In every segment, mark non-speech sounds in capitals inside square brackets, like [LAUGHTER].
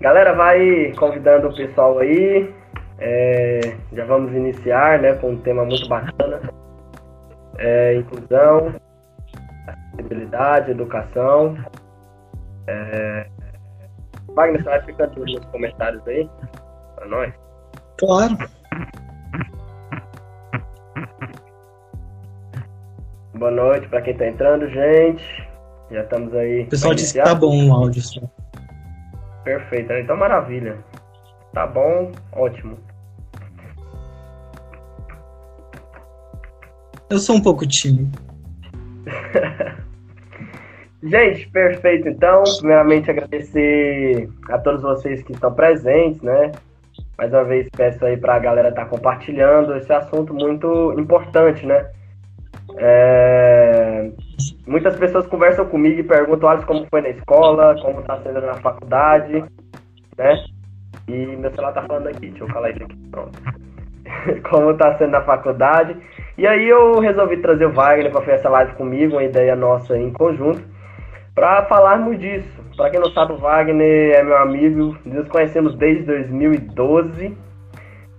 Galera, vai convidando o pessoal aí. É, já vamos iniciar né, com um tema muito bacana. É, inclusão, acessibilidade, educação. É, Wagner, você vai ficando nos comentários aí para nós? Claro. Boa noite para quem está entrando, gente. Já estamos aí. O pessoal disse que tá bom o áudio. Só. Perfeito, né? então maravilha. Tá bom, ótimo. Eu sou um pouco tímido. [LAUGHS] Gente, perfeito. Então, primeiramente agradecer a todos vocês que estão presentes, né? Mais uma vez peço aí para a galera estar tá compartilhando esse assunto muito importante, né? É... Muitas pessoas conversam comigo e perguntam, Alisson, como foi na escola, como está sendo na faculdade, né? E meu celular tá falando aqui, deixa eu falar isso aqui, pronto. [LAUGHS] como está sendo na faculdade. E aí eu resolvi trazer o Wagner para fazer essa live comigo, uma ideia nossa em conjunto, para falarmos disso. Para quem não sabe, o Wagner é meu amigo, nos conhecemos desde 2012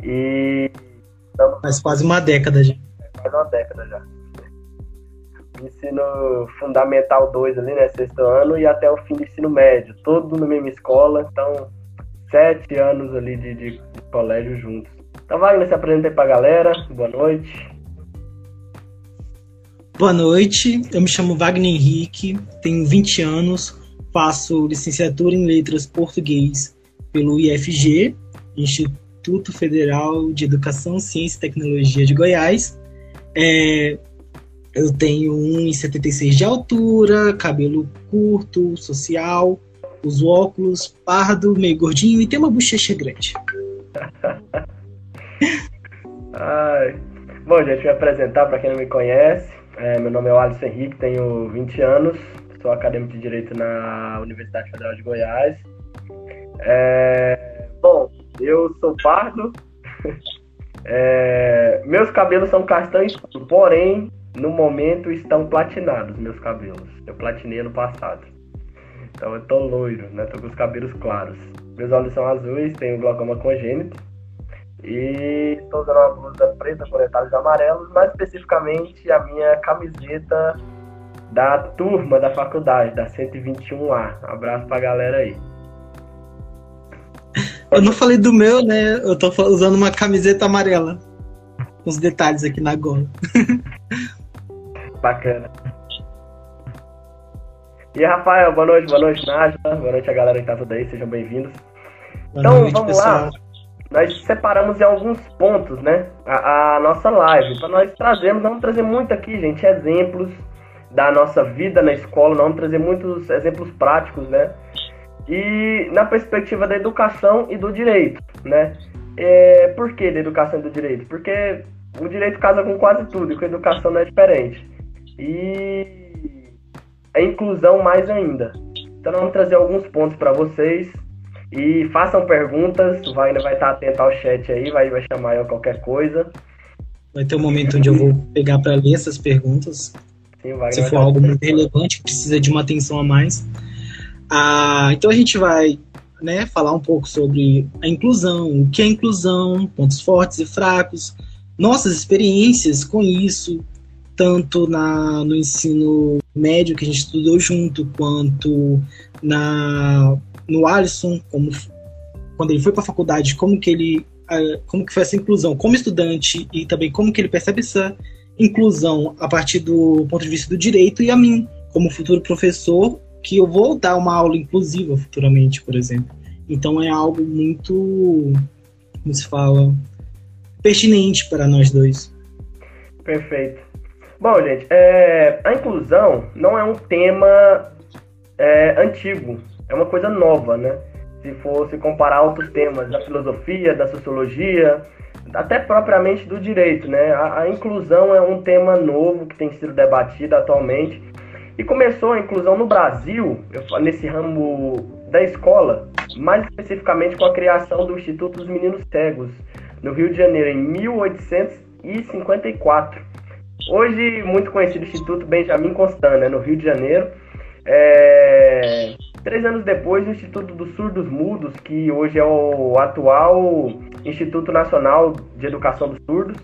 e... Faz quase uma década já. Faz uma década já ensino fundamental 2 ali, né, sexto ano, e até o fim do ensino médio, todo na mesma escola, então sete anos ali de, de, colégio juntos. Então Wagner, se apresenta aí pra galera, boa noite. Boa noite, eu me chamo Wagner Henrique, tenho 20 anos, faço licenciatura em Letras Português pelo IFG, Instituto Federal de Educação, Ciência e Tecnologia de Goiás. É, eu tenho 1,76 de altura, cabelo curto, social, uso óculos, pardo, meio gordinho e tem uma bochecha grande. [LAUGHS] Ai. Bom, gente, me apresentar para quem não me conhece. É, meu nome é Alisson Henrique, tenho 20 anos, sou acadêmico de Direito na Universidade Federal de Goiás. É, bom, eu sou pardo. [LAUGHS] É, meus cabelos são castanhos, porém no momento estão platinados meus cabelos. Eu platinei ano passado. Então eu tô loiro, né? Tô com os cabelos claros. Meus olhos são azuis, tenho glaucoma congênito. E estou usando uma blusa preta com detalhes amarelos, mais especificamente a minha camiseta da turma da faculdade, da 121A. Um abraço pra galera aí. Eu não falei do meu, né? Eu tô usando uma camiseta amarela. Os detalhes aqui na gola. [LAUGHS] Bacana. E Rafael, boa noite, boa noite, Nájila, boa noite a galera que tá tudo aí, sejam bem-vindos. Então, noite, vamos pessoal. lá. Nós separamos em alguns pontos, né, a, a nossa live, para nós trazermos, vamos trazer muito aqui, gente, exemplos da nossa vida na escola, vamos trazer muitos exemplos práticos, né, e na perspectiva da educação e do direito, né. É, por que da educação e do direito? Porque o direito casa com quase tudo, e com a educação não é diferente e a inclusão mais ainda. Então, vamos trazer alguns pontos para vocês e façam perguntas. O Wagner vai estar atento ao chat aí, vai, vai chamar eu qualquer coisa. Vai ter um momento onde eu vou pegar para ler essas perguntas. Sim, Se for algo muito relevante, que precisa de uma atenção a mais. Ah, então a gente vai né, falar um pouco sobre a inclusão, o que é inclusão, pontos fortes e fracos, nossas experiências com isso, tanto na, no ensino médio que a gente estudou junto, quanto na, no Alisson, como, quando ele foi para a faculdade, como que ele como que foi essa inclusão como estudante e também como que ele percebe essa inclusão a partir do ponto de vista do direito e a mim como futuro professor que eu vou dar uma aula inclusiva futuramente, por exemplo. Então é algo muito, como se fala, pertinente para nós dois. Perfeito. Bom, gente, é, a inclusão não é um tema é, antigo, é uma coisa nova, né? Se fosse comparar outros temas da filosofia, da sociologia, até propriamente do direito, né? A, a, inclusão é um tema novo que tem sido debatido atualmente e começou a inclusão no Brasil, nesse ramo da escola, mais especificamente com a criação do Instituto dos Meninos Cegos, no Rio de Janeiro, em 1854. Hoje, muito conhecido Instituto Benjamin Constant, né, no Rio de Janeiro. É... Três anos depois, o Instituto dos Surdos Mudos, que hoje é o atual Instituto Nacional de Educação dos Surdos.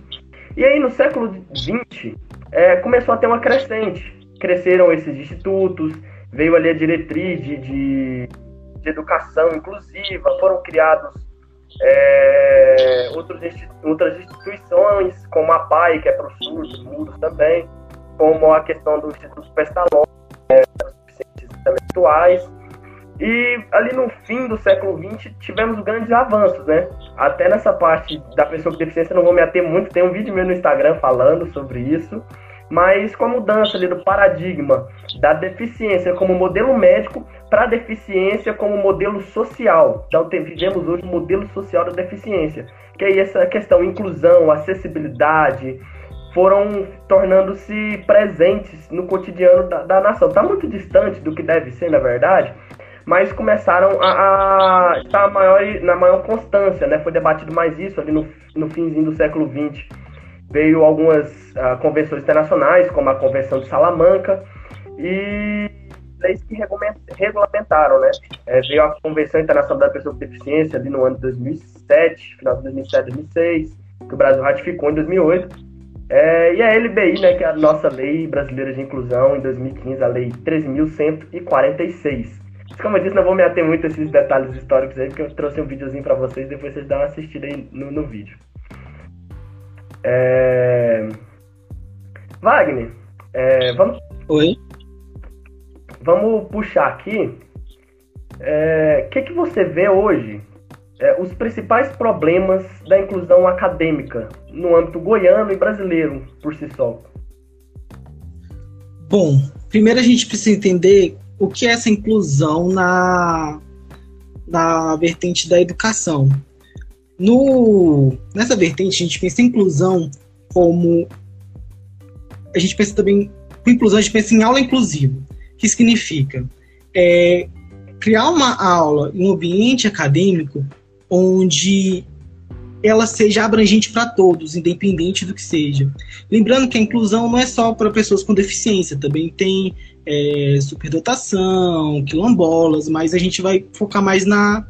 E aí, no século XX, é, começou a ter uma crescente. Cresceram esses institutos, veio ali a diretriz de, de, de educação inclusiva, foram criados é, outros, outras instituições, como a PAI, que é para os surdos, mudos também, como a questão do Instituto Pestalozzi, é, para os deficientes intelectuais. E ali no fim do século XX tivemos grandes avanços, né? Até nessa parte da pessoa com deficiência não vou me ater muito, tem um vídeo meu no Instagram falando sobre isso. Mas com a mudança ali do paradigma da deficiência como modelo médico para a deficiência como modelo social. Então vivemos hoje um modelo social da deficiência, que é essa questão inclusão, acessibilidade, foram tornando-se presentes no cotidiano da, da nação. Está muito distante do que deve ser, na verdade, mas começaram a, a estar maior, na maior constância, né? Foi debatido mais isso ali no, no finzinho do século XX. Veio algumas uh, convenções internacionais, como a Convenção de Salamanca, e leis que regulamentaram, né? É, veio a Convenção Internacional da Pessoa com Deficiência ali no ano de 2007, final de 2007, 2006, que o Brasil ratificou em 2008. É, e a LBI, né, que é a nossa Lei Brasileira de Inclusão, em 2015, a Lei 13.146 como eu disse, não vou me ater muito a esses detalhes históricos aí, porque eu trouxe um videozinho para vocês, depois vocês dão uma assistida aí no, no vídeo. É... Wagner, é, vamos... Oi? Vamos puxar aqui. O é, que, que você vê hoje é, os principais problemas da inclusão acadêmica no âmbito goiano e brasileiro por si só? Bom, primeiro a gente precisa entender o que é essa inclusão na, na vertente da educação. No, nessa vertente, a gente pensa em inclusão como. A gente pensa também. Com inclusão, a gente pensa em aula inclusiva, que significa é, criar uma aula em um ambiente acadêmico onde ela seja abrangente para todos, independente do que seja. Lembrando que a inclusão não é só para pessoas com deficiência, também tem é, superdotação, quilombolas, mas a gente vai focar mais na,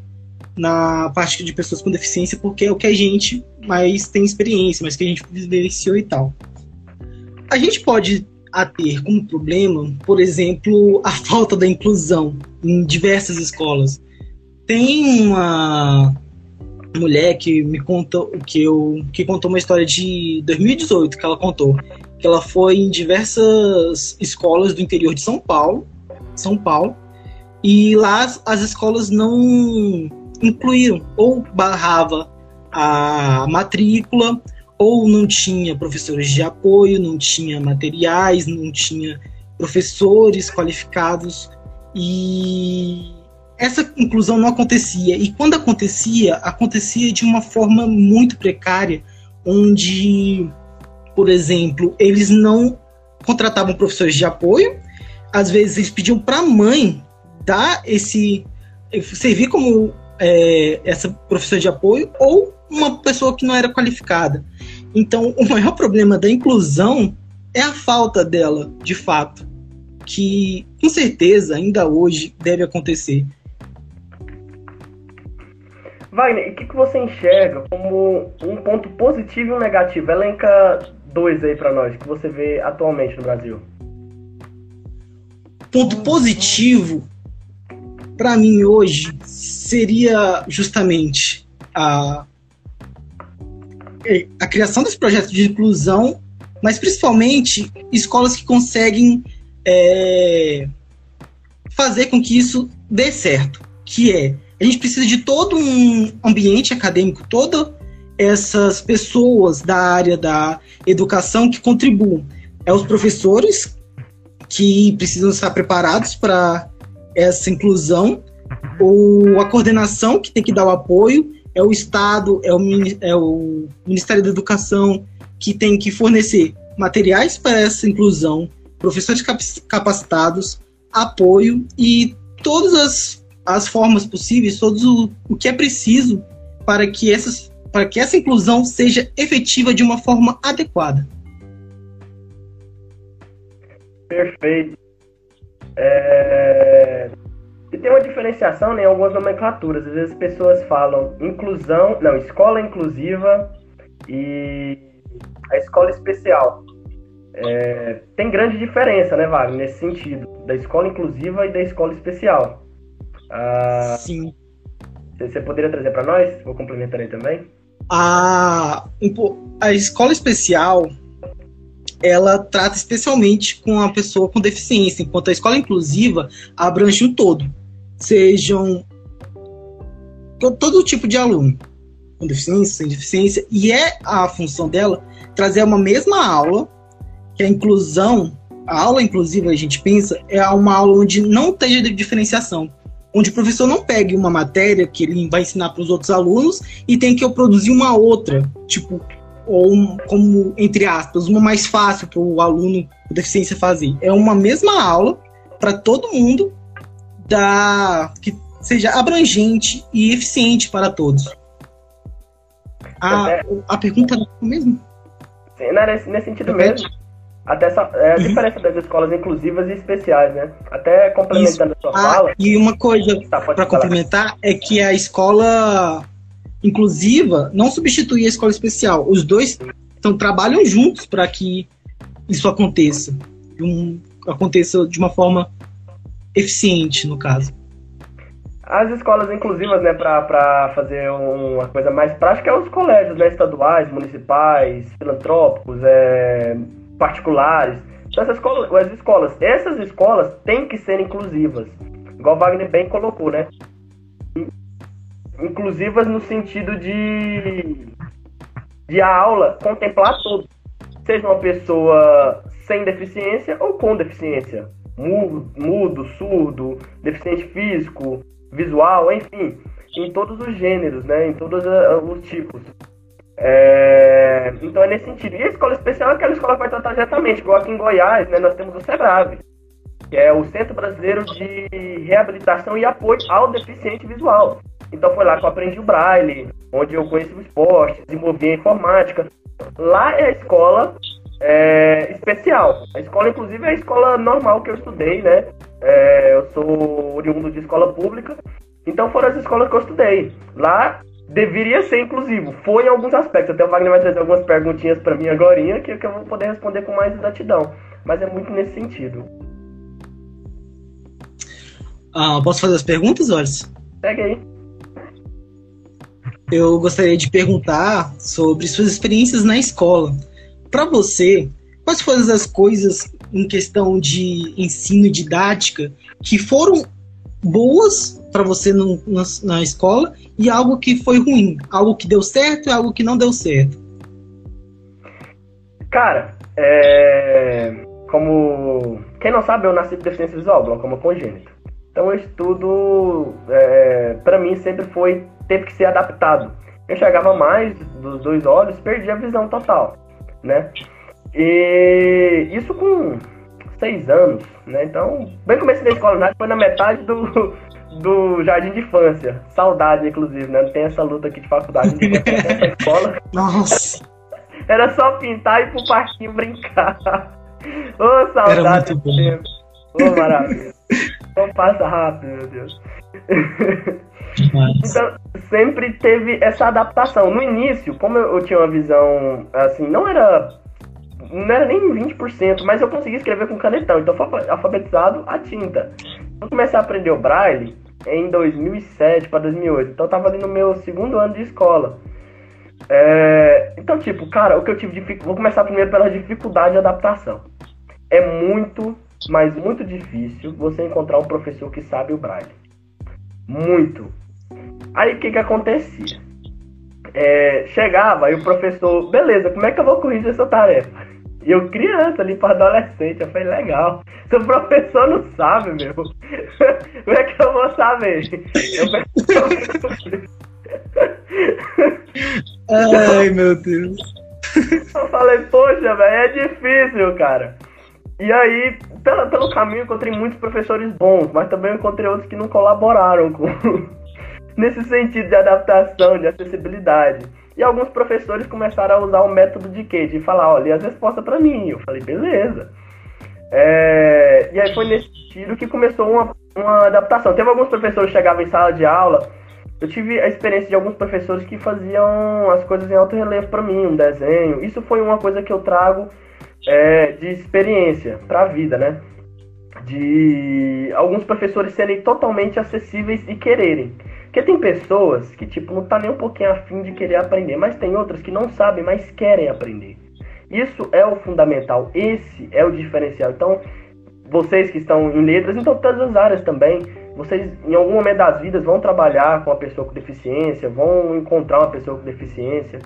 na parte de pessoas com deficiência, porque é o que a gente mais tem experiência, mais que a gente vivenciou e tal. A gente pode ter como problema, por exemplo, a [LAUGHS] falta da inclusão em diversas escolas. Tem uma mulher que me contou que eu que contou uma história de 2018 que ela contou que ela foi em diversas escolas do interior de São Paulo, São Paulo, e lá as escolas não incluíram ou barrava a matrícula ou não tinha professores de apoio, não tinha materiais, não tinha professores qualificados e essa inclusão não acontecia. E quando acontecia, acontecia de uma forma muito precária, onde por exemplo, eles não contratavam professores de apoio, às vezes eles pediam para a mãe dar esse servir como é, essa professora de apoio ou uma pessoa que não era qualificada. Então, o maior problema da inclusão é a falta dela, de fato, que com certeza ainda hoje deve acontecer. Wagner, o que, que você enxerga como um ponto positivo e um negativo? Elenca dois aí para nós que você vê atualmente no Brasil. Ponto positivo para mim hoje seria justamente a a criação desse projeto de inclusão, mas principalmente escolas que conseguem é, fazer com que isso dê certo, que é a gente precisa de todo um ambiente acadêmico, todo essas pessoas da área da educação que contribuam. É os professores que precisam estar preparados para essa inclusão, ou a coordenação que tem que dar o apoio, é o Estado, é o, é o Ministério da Educação que tem que fornecer materiais para essa inclusão, professores capacitados, apoio e todas as, as formas possíveis, todo o, o que é preciso para que essas para que essa inclusão seja efetiva de uma forma adequada. Perfeito. É... E tem uma diferenciação né, em algumas nomenclaturas. Às vezes as pessoas falam inclusão, não, escola inclusiva e a escola especial. É, tem grande diferença, né, Wagner, nesse sentido, da escola inclusiva e da escola especial. Ah, Sim. Você poderia trazer para nós? Vou complementar aí também. A, a escola especial ela trata especialmente com a pessoa com deficiência, enquanto a escola inclusiva abrange o todo, sejam todo tipo de aluno, com deficiência, sem deficiência, e é a função dela trazer uma mesma aula, que a inclusão, a aula inclusiva, a gente pensa, é uma aula onde não tenha diferenciação, onde o professor não pegue uma matéria que ele vai ensinar para os outros alunos e tem que eu produzir uma outra, tipo, ou como, entre aspas, uma mais fácil para o aluno com deficiência fazer. É uma mesma aula para todo mundo da, que seja abrangente e eficiente para todos. A, é, a pergunta é mesmo? Sim, não, nesse, nesse sentido mesmo. Até essa, é, a uhum. diferença das escolas inclusivas e especiais, né? Até complementando Isso. a sua ah, fala. E uma coisa tá, para complementar é que a escola inclusiva não substitui a escola especial. Os dois então, trabalham juntos para que isso aconteça. Um, aconteça de uma forma eficiente, no caso. As escolas inclusivas, né, para fazer uma coisa mais prática, é os colégios né, estaduais, municipais, filantrópicos, é, particulares. Então, essas escolas, as escolas, essas escolas têm que ser inclusivas, igual Wagner bem colocou, né? Inclusivas no sentido de, de a aula contemplar todos, seja uma pessoa sem deficiência ou com deficiência, mudo, mudo surdo, deficiente físico, visual, enfim, em todos os gêneros, né? Em todos os tipos. É, então é nesse sentido. E a escola especial é aquela escola que vai tratar diretamente, igual aqui em Goiás, né, nós temos o SEBRAVE, que é o Centro Brasileiro de Reabilitação e Apoio ao Deficiente Visual. Então foi lá que eu aprendi o Braille, onde eu conheci o esporte, desenvolvi a informática. Lá é a escola é, especial. A escola, inclusive, é a escola normal que eu estudei, né? É, eu sou oriundo de escola pública, então foram as escolas que eu estudei. Lá deveria ser inclusivo. Foi em alguns aspectos. Até o Wagner vai trazer algumas perguntinhas para mim agora, que, que eu vou poder responder com mais exatidão. Mas é muito nesse sentido. Ah, posso fazer as perguntas, Olis? Segue aí. Eu gostaria de perguntar sobre suas experiências na escola. Para você, quais foram as coisas em questão de ensino didática que foram boas para você no, na, na, escola e algo que foi ruim, algo que deu certo e algo que não deu certo? Cara, é... como quem não sabe, eu nasci com deficiência visual, glaucoma congênito. Então, o estudo, é... para mim, sempre foi teve que ser adaptado. Eu enxergava mais dos dois olhos, perdi a visão total, né? E isso com seis anos, né? Então, bem comecei na escola, né? Foi na metade do, [LAUGHS] do jardim de infância. Saudade, inclusive, né? Não tem essa luta aqui de faculdade de infância, escola. [LAUGHS] Nossa! Era só pintar e ir pro parquinho brincar. Ô, oh, saudade Era muito bom. tempo. Ô, oh, maravilha. Então passa rápido, meu Deus. [LAUGHS] Então, sempre teve essa adaptação. No início, como eu, eu tinha uma visão, assim, não era não era nem 20%, mas eu consegui escrever com canetão, então foi alfabetizado a tinta. Eu comecei a aprender o braille em 2007 para 2008, então eu tava ali no meu segundo ano de escola. É, então, tipo, cara, o que eu tive de vou começar primeiro pela dificuldade de adaptação. É muito, mas muito difícil você encontrar um professor que sabe o braille. Muito. Aí o que que acontecia? É, chegava e o professor, beleza, como é que eu vou corrigir essa tarefa? E eu criança ali para adolescente, eu falei, legal. Se o professor não sabe, meu, [LAUGHS] como é que eu vou saber? Eu [LAUGHS] Ai, meu Deus. Eu falei, poxa, velho, é difícil, cara. E aí, pelo, pelo caminho, encontrei muitos professores bons, mas também encontrei outros que não colaboraram com nesse sentido de adaptação, de acessibilidade. E alguns professores começaram a usar o método de quê? De falar, olha, as respostas para mim. Eu falei, beleza. É... E aí foi nesse sentido que começou uma, uma adaptação. Teve alguns professores que chegavam em sala de aula. Eu tive a experiência de alguns professores que faziam as coisas em alto relevo para mim, um desenho. Isso foi uma coisa que eu trago é, de experiência para a vida, né? De alguns professores serem totalmente acessíveis e quererem. Porque tem pessoas que, tipo, não tá nem um pouquinho afim de querer aprender, mas tem outras que não sabem, mas querem aprender. Isso é o fundamental, esse é o diferencial. Então, vocês que estão em letras, em todas as áreas também, vocês em algum momento das vidas vão trabalhar com uma pessoa com deficiência, vão encontrar uma pessoa com deficiência,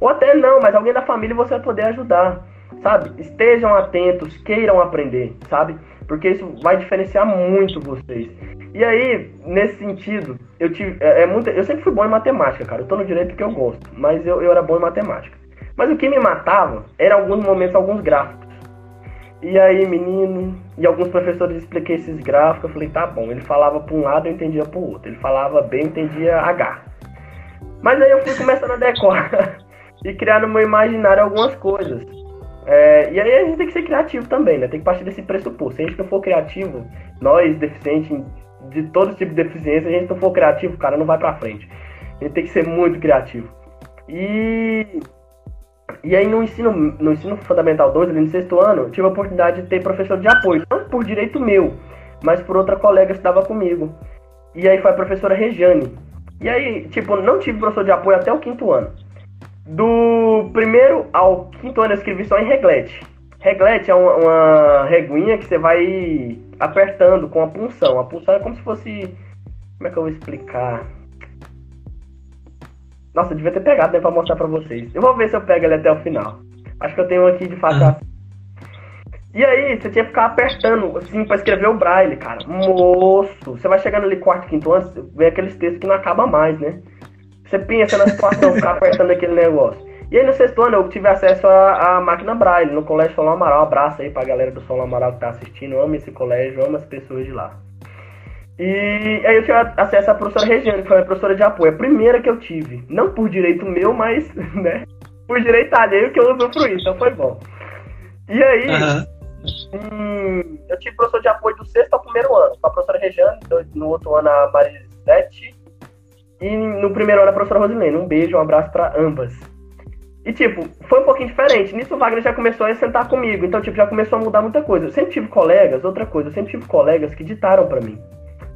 ou até não, mas alguém da família você vai poder ajudar, sabe? Estejam atentos, queiram aprender, sabe? Porque isso vai diferenciar muito vocês. E aí, nesse sentido, eu tive. É, é muito, eu sempre fui bom em matemática, cara. Eu tô no direito porque eu gosto, mas eu, eu era bom em matemática. Mas o que me matava era alguns momentos, alguns gráficos. E aí, menino, e alguns professores expliquei esses gráficos, eu falei, tá bom. Ele falava para um lado, eu entendia para o outro. Ele falava B, eu entendia H. Mas aí eu fui começando a decorar [LAUGHS] e criar no meu imaginário algumas coisas. É, e aí a gente tem que ser criativo também, né? Tem que partir desse pressuposto. Se a gente não for criativo, nós, deficientes, de todo tipo de deficiência, a gente não for criativo, cara, não vai pra frente. A gente tem que ser muito criativo. E e aí no ensino, no ensino fundamental 2, ali no sexto ano, tive a oportunidade de ter professor de apoio, não por direito meu, mas por outra colega que estava comigo. E aí foi a professora Regiane. E aí, tipo, não tive professor de apoio até o quinto ano. Do primeiro ao quinto ano eu escrevi só em reglete. Reglete é uma, uma reguinha que você vai apertando com a punção. A punção é como se fosse. Como é que eu vou explicar? Nossa, eu devia ter pegado né, pra mostrar pra vocês. Eu vou ver se eu pego ele até o final. Acho que eu tenho aqui de fato. Ah. E aí, você tinha que ficar apertando, assim, pra escrever o braille, cara. Moço, você vai chegando ali quarto, quinto ano, vê aqueles textos que não acaba mais, né? Você pensa na situação, [LAUGHS] ficar apertando aquele negócio. E aí no sexto ano eu tive acesso à, máquina Braille no Colégio São Amaral. Um abraço aí pra galera do São Amaral que tá assistindo. Eu amo esse colégio, amo as pessoas de lá. E aí eu tive acesso à professora Regiane, que foi a professora de apoio, a primeira que eu tive. Não por direito meu, mas, [LAUGHS] né, por direito alheio que eu usufruí, então foi bom. E aí, uhum. hum, eu tive professor de apoio do sexto ao primeiro ano, com a professora Regiane, no outro ano a Marisete, e no primeiro ano a professora Rosilene. Um beijo, um abraço para ambas. E, tipo, foi um pouquinho diferente. Nisso o Wagner já começou a sentar comigo. Então, tipo, já começou a mudar muita coisa. Eu sempre tive colegas, outra coisa, eu sempre tive colegas que ditaram para mim.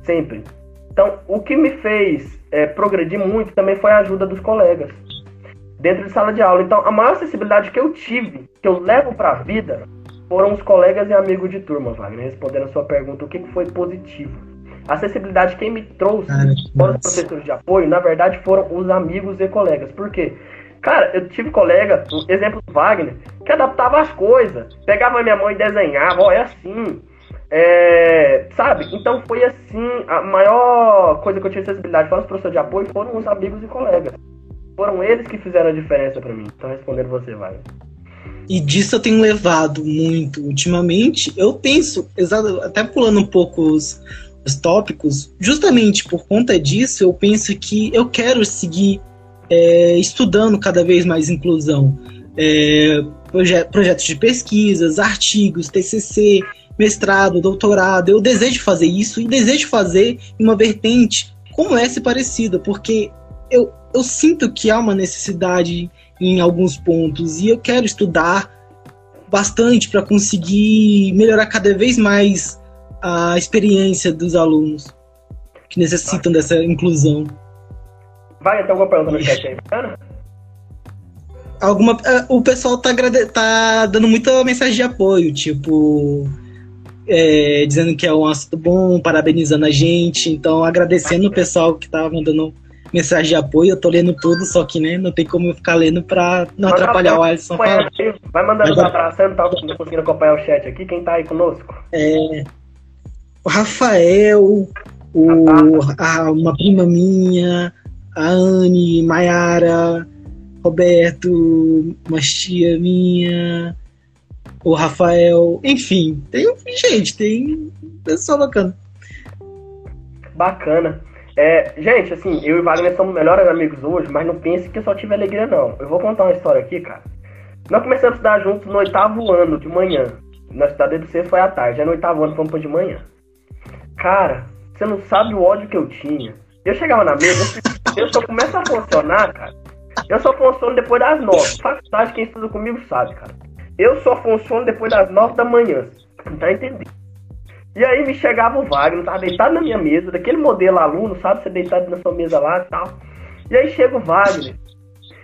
Sempre. Então, o que me fez é, progredir muito também foi a ajuda dos colegas dentro de sala de aula. Então, a maior acessibilidade que eu tive, que eu levo para a vida, foram os colegas e amigos de turma, Wagner. Respondendo a sua pergunta, o que foi positivo? A acessibilidade quem me trouxe foram os professores de apoio, na verdade, foram os amigos e colegas. Por quê? Cara, eu tive colega, exemplo do Wagner, que adaptava as coisas. Pegava minha mãe e desenhava, ó, é assim. É, sabe? Então foi assim, a maior coisa que eu tive acessibilidade foram os professores de apoio, foram os amigos e colegas. Foram eles que fizeram a diferença para mim. Então respondendo você, vai. E disso eu tenho levado muito ultimamente. Eu penso, até pulando um pouco os, os tópicos, justamente por conta disso, eu penso que eu quero seguir é, estudando cada vez mais inclusão. É, proje projetos de pesquisas, artigos, TCC, mestrado, doutorado. Eu desejo fazer isso e desejo fazer uma vertente como essa parecida, porque eu, eu sinto que há uma necessidade em alguns pontos e eu quero estudar bastante para conseguir melhorar cada vez mais a experiência dos alunos que necessitam dessa inclusão. Vai, tem alguma pergunta no chat aí, bacana? Alguma, é, o pessoal tá, tá dando muita mensagem de apoio, tipo, é, dizendo que é um assunto bom, parabenizando a gente. Então, agradecendo o pessoal que tá mandando mensagem de apoio. Eu tô lendo tudo, só que né, não tem como eu ficar lendo pra não Mas atrapalhar o Alisson. Vai mandando um abraço, não tá conseguindo acompanhar o chat aqui. Quem tá aí conosco? É, o Rafael, o, a, uma prima minha, a Anne, Maiara, Roberto, uma tia minha, o Rafael, enfim, tem gente, tem pessoal bacana. Bacana. É, gente, assim, eu e Wagner somos melhores amigos hoje, mas não pense que eu só tive alegria, não. Eu vou contar uma história aqui, cara. Nós começamos a estudar juntos no oitavo ano de manhã. Nós estudamos desde cedo foi à tarde. Já no oitavo ano fomos de manhã. Cara, você não sabe o ódio que eu tinha. Eu chegava na mesa, eu só começo a funcionar, cara. Eu só funciono depois das nove. Faculdade, quem estuda comigo sabe, cara. Eu só funciono depois das nove da manhã. Não tá entendendo? E aí me chegava o Wagner, tava deitado na minha mesa, daquele modelo aluno, sabe? Você deitado na sua mesa lá e tal. E aí chega o Wagner.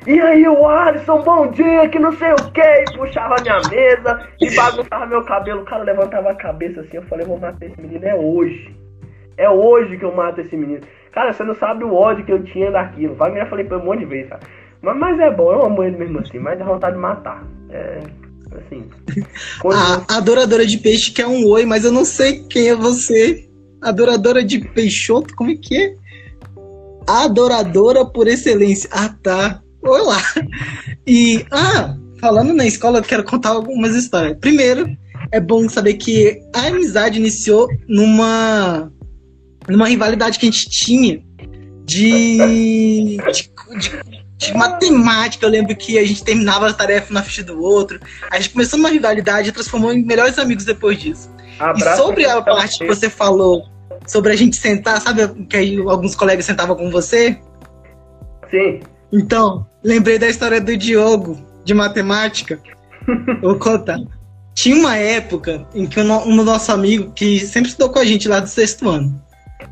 E aí o Alisson, bom dia, que não sei o que, puxava a minha mesa e bagunçava meu cabelo. O cara levantava a cabeça assim, eu falei, vou matar esse menino, é hoje. É hoje que eu mato esse menino. Cara, você não sabe o ódio que eu tinha daquilo. Wagner já falei pra um monte de vezes, cara. Mas, mas é bom, eu amo ele mesmo assim, mas dá vontade de matar. É, assim. [LAUGHS] A adoradora de peixe quer um oi, mas eu não sei quem é você. Adoradora de peixoto, como é que é? Adoradora por excelência. Ah, tá. Olá. E, ah, falando na escola, eu quero contar algumas histórias. Primeiro, é bom saber que a amizade iniciou numa numa rivalidade que a gente tinha de, de, de de matemática, eu lembro que a gente terminava as tarefas na ficha do outro. A gente começou uma rivalidade e transformou em melhores amigos depois disso. Abraço e sobre a parte que você falou, sobre a gente sentar, sabe que aí alguns colegas sentavam com você? Sim. Então, lembrei da história do Diogo, de matemática. [LAUGHS] Vou contar. Tinha uma época em que um, um nosso amigo, que sempre estudou com a gente lá do sexto ano,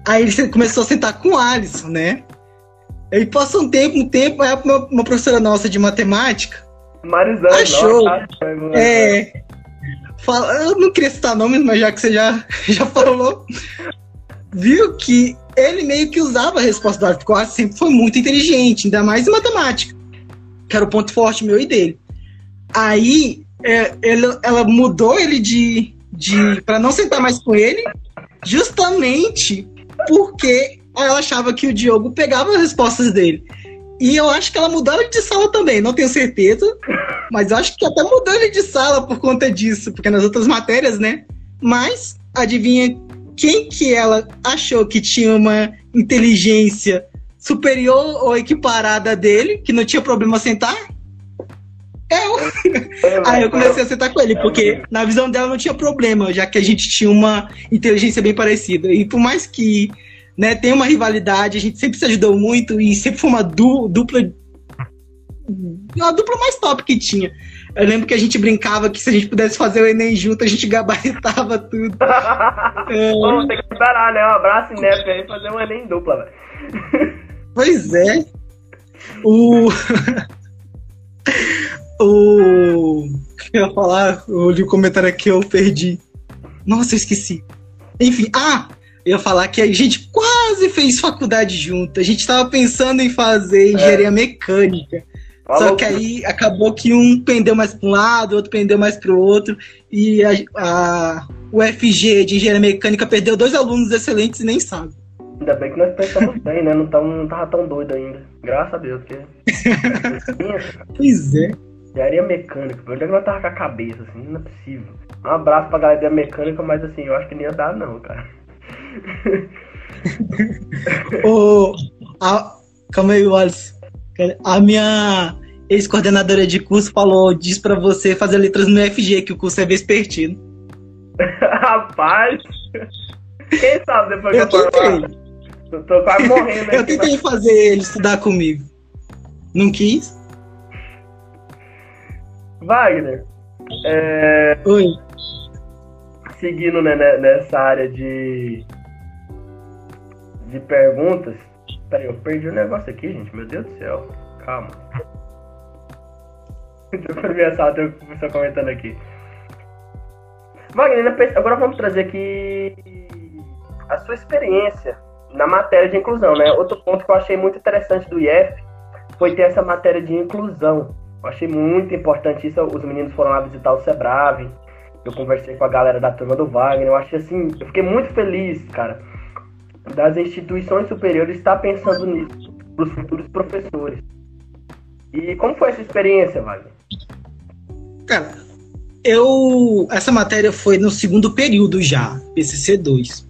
aí ele começou a sentar com o Alisson, né? Aí passou um tempo, um tempo, aí uma, uma professora nossa de matemática Marizana, achou. Nossa, é, fala, eu não queria citar nomes, mas já que você já, [LAUGHS] já falou, viu que ele meio que usava a resposta do Arthur Quartz, sempre foi muito inteligente, ainda mais em matemática, que era o ponto forte meu e dele. Aí é, ele, ela mudou ele de, de para não sentar mais com ele, justamente porque ela achava que o Diogo pegava as respostas dele. E eu acho que ela mudou de sala também, não tenho certeza. Mas acho que até mudou de sala por conta disso, porque nas outras matérias, né? Mas, adivinha quem que ela achou que tinha uma inteligência superior ou equiparada dele, que não tinha problema sentar? Eu. [LAUGHS] Aí eu comecei a sentar com ele, porque na visão dela não tinha problema, já que a gente tinha uma inteligência bem parecida. E por mais que né? Tem uma rivalidade, a gente sempre se ajudou muito e sempre foi uma du dupla. Uma dupla mais top que tinha. Eu lembro que a gente brincava que se a gente pudesse fazer o Enem junto, a gente [LAUGHS] gabaritava tudo. [LAUGHS] é... Vamos ter que esperar, né? Um abraço e NEP aí fazer um Enem dupla, velho. Pois é. O. Eu ia falar, eu li o comentário aqui, eu perdi. Nossa, eu esqueci. Enfim, ah! Eu ia falar que a gente quase fez faculdade junto. A gente estava pensando em fazer engenharia é. mecânica. Falou. Só que aí acabou que um pendeu mais para um lado, outro pendeu mais para o outro. E a, a, o FG de engenharia mecânica perdeu dois alunos excelentes e nem sabe. Ainda bem que nós pensamos bem, né? Não, tão, não tava tão doido ainda. Graças a Deus. Que... [LAUGHS] pois é. Engenharia mecânica. Onde é que nós tava com a cabeça, assim? Não é possível. Um abraço pra galera da mecânica, mas assim, eu acho que nem ia dar, não, cara [LAUGHS] o, a, calma aí, Wallace. A minha ex-coordenadora de curso falou, diz pra você fazer letras no FG, que o curso é vespertino. [LAUGHS] Rapaz! Quem sabe depois eu que eu tentei. Eu tô quase morrendo. eu tentei fazer ele estudar comigo. Não quis? Wagner. É... Oi. Seguindo né, né nessa área de de perguntas. Peraí, eu perdi o um negócio aqui, gente. Meu Deus do céu. Calma. [LAUGHS] Deixa eu começar, tem pessoa comentando aqui. Wagner, agora vamos trazer aqui a sua experiência na matéria de inclusão, né? Outro ponto que eu achei muito interessante do IF foi ter essa matéria de inclusão. Eu achei muito importante isso. Os meninos foram lá visitar o Sebrave. Eu conversei com a galera da turma do Wagner. Eu achei assim, eu fiquei muito feliz, cara das instituições superiores está pensando nisso, para os futuros professores. E como foi essa experiência, Wagner? Cara, eu. Essa matéria foi no segundo período já, PCC 2.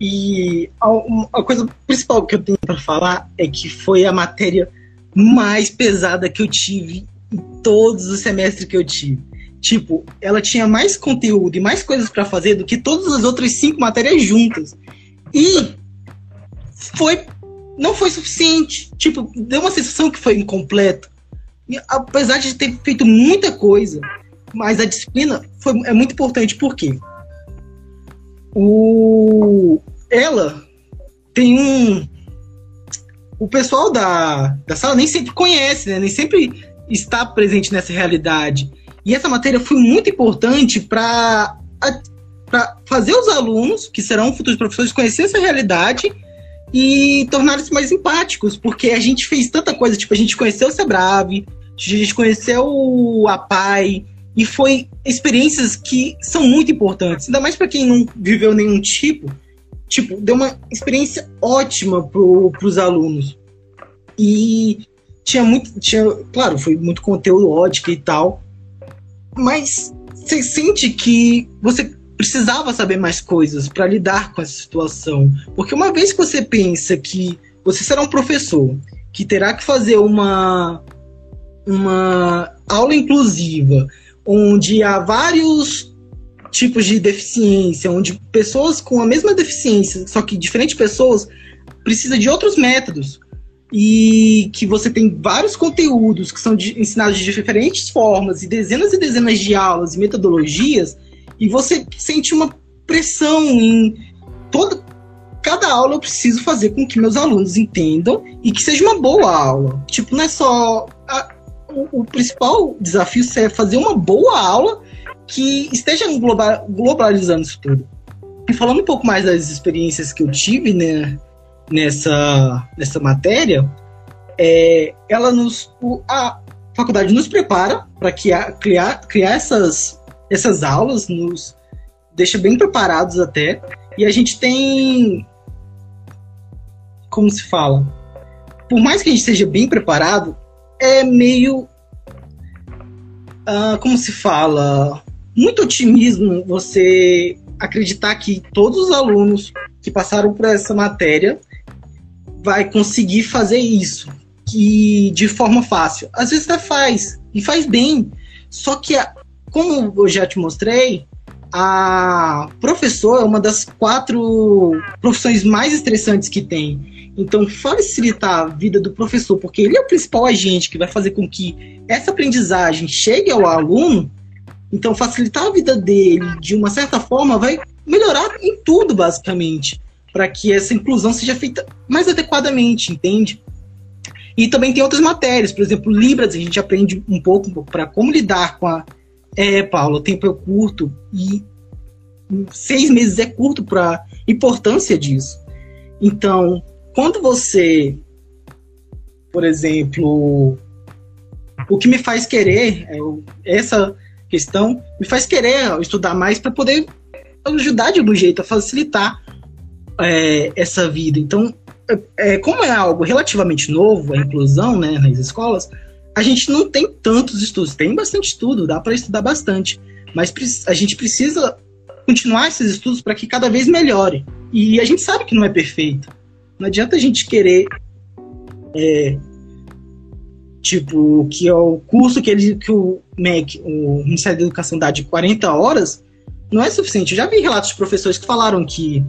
E a coisa principal que eu tenho para falar é que foi a matéria mais pesada que eu tive em todos os semestres que eu tive. Tipo, ela tinha mais conteúdo e mais coisas para fazer do que todas as outras cinco matérias juntas. E foi não foi suficiente. Tipo, deu uma sensação que foi incompleto. E, apesar de ter feito muita coisa, mas a disciplina foi, é muito importante. Por quê? O, ela tem um. O pessoal da, da sala nem sempre conhece, né? nem sempre está presente nessa realidade. E essa matéria foi muito importante para fazer os alunos, que serão futuros professores, conhecer essa realidade e tornar-se mais empáticos, porque a gente fez tanta coisa, tipo, a gente conheceu o Sebrave, a gente conheceu a PAI, e foi experiências que são muito importantes, ainda mais para quem não viveu nenhum tipo, tipo, deu uma experiência ótima para os alunos. E tinha muito, tinha, claro, foi muito conteúdo ótico e tal, mas você sente que você precisava saber mais coisas para lidar com essa situação. Porque uma vez que você pensa que você será um professor que terá que fazer uma, uma aula inclusiva, onde há vários tipos de deficiência, onde pessoas com a mesma deficiência, só que diferentes pessoas, precisa de outros métodos. E que você tem vários conteúdos que são de, ensinados de diferentes formas, e dezenas e dezenas de aulas e metodologias, e você sente uma pressão em toda cada aula eu preciso fazer com que meus alunos entendam e que seja uma boa aula. Tipo, não é só a, o, o, principal desafio é fazer uma boa aula que esteja global, globalizando isso tudo. E falando um pouco mais das experiências que eu tive né, nessa, nessa matéria, é, ela nos a faculdade nos prepara para criar, criar essas essas aulas nos deixa bem preparados até. E a gente tem. Como se fala? Por mais que a gente esteja bem preparado, é meio. Uh, como se fala? Muito otimismo você acreditar que todos os alunos que passaram por essa matéria vai conseguir fazer isso que de forma fácil. Às vezes até faz e faz bem. Só que como eu já te mostrei, a professor é uma das quatro profissões mais estressantes que tem. Então, facilitar a vida do professor, porque ele é o principal agente que vai fazer com que essa aprendizagem chegue ao aluno. Então, facilitar a vida dele de uma certa forma vai melhorar em tudo, basicamente, para que essa inclusão seja feita mais adequadamente, entende? E também tem outras matérias, por exemplo, Libras, a gente aprende um pouco para como lidar com a é, Paulo, o tempo é curto e seis meses é curto para importância disso. Então, quando você, por exemplo, o que me faz querer, é, essa questão, me faz querer estudar mais para poder ajudar de algum jeito a facilitar é, essa vida. Então, é, como é algo relativamente novo, a inclusão né, nas escolas, a gente não tem tantos estudos, tem bastante estudo, dá para estudar bastante, mas a gente precisa continuar esses estudos para que cada vez melhore. E a gente sabe que não é perfeito. Não adianta a gente querer é, tipo, que é o curso que, ele, que o MEC, o Ministério da Educação dá de 40 horas, não é suficiente. Eu já vi relatos de professores que falaram que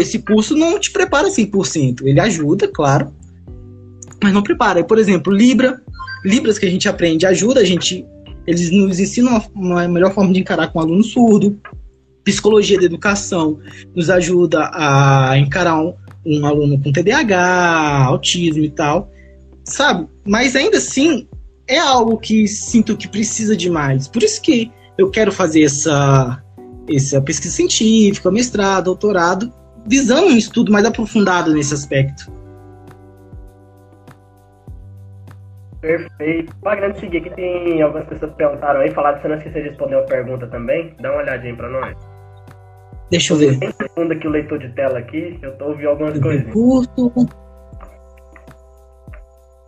esse curso não te prepara 100%. Ele ajuda, claro, mas não prepara. Por exemplo, Libra, Libras que a gente aprende ajuda a gente, eles nos ensinam uma, melhor forma de encarar com um aluno surdo. Psicologia da educação nos ajuda a encarar um, um aluno com TDAH, autismo e tal, sabe? Mas ainda assim é algo que sinto que precisa de mais. Por isso que eu quero fazer essa, essa pesquisa científica, mestrado, doutorado, visando um estudo mais aprofundado nesse aspecto. Perfeito. Pagando seguir que tem algumas pessoas que perguntaram aí, falaram que você não esqueceu de responder uma pergunta também. Dá uma olhadinha pra nós. Deixa eu ver. Tem segundo aqui o leitor de tela aqui, eu tô ouvindo algumas coisas. Curto.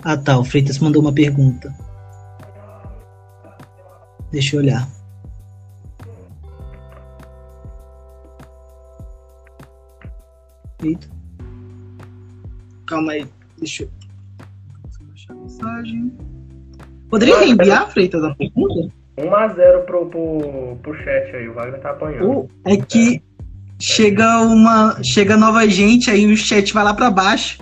Ah tá, o Freitas mandou uma pergunta. Deixa eu olhar. Eita. Calma aí, deixa eu mensagem. Poderia reenviar, Freitas, a pergunta? 1x0 pro, pro, pro chat aí, o Wagner tá apanhando. é que chega uma. Chega nova gente, aí o chat vai lá pra baixo.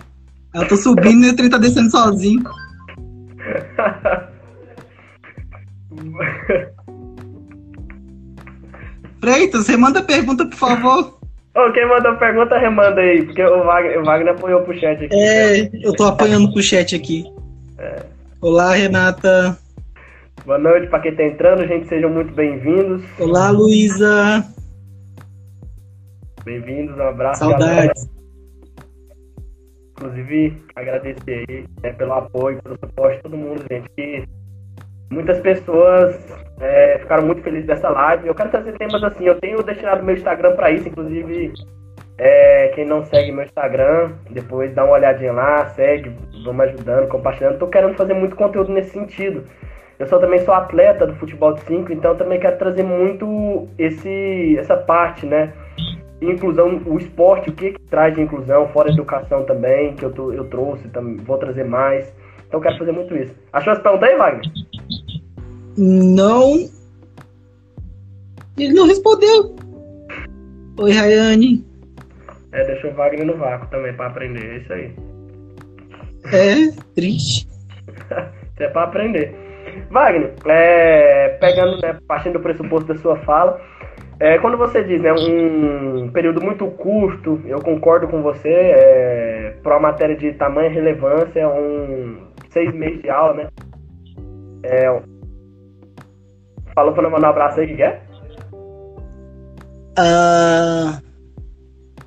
Eu tô subindo e o trem tá descendo sozinho. [LAUGHS] Freitas, você manda pergunta, por favor. Ô, quem mandou pergunta, remanda aí, porque o Wagner, o Wagner apoiou pro chat aqui. É, eu tô apanhando pro chat aqui. É. Olá, Renata. Boa noite para quem tá entrando, gente, sejam muito bem-vindos. Olá, Luísa. Bem-vindos, um abraço. Saudades. Inclusive, agradecer aí né, pelo apoio, pelo suporte de todo mundo, gente, que muitas pessoas é, ficaram muito felizes dessa live. Eu quero trazer temas assim, eu tenho destinado meu Instagram para isso, inclusive é, quem não segue meu Instagram, depois dá uma olhadinha lá, segue, vamos ajudando, compartilhando. Tô querendo fazer muito conteúdo nesse sentido. Eu sou, também sou atleta do futebol de 5, então também quero trazer muito esse, essa parte, né? Inclusão, o esporte, o que, que traz de inclusão, fora educação também, que eu, tô, eu trouxe, também, vou trazer mais. Então quero fazer muito isso. Achou as perguntas aí, Wagner? Não. Ele não respondeu. Oi, Rayane. É, deixa o Wagner no vácuo também para aprender, é isso aí. É, triste. [LAUGHS] isso é para aprender. Wagner, é, pegando, né, partindo do pressuposto da sua fala, é, quando você diz né, um período muito curto, eu concordo com você, é, para uma matéria de tamanha relevância, um seis meses de aula, né? É, falou para mandar um abraço aí, que quer? Uh,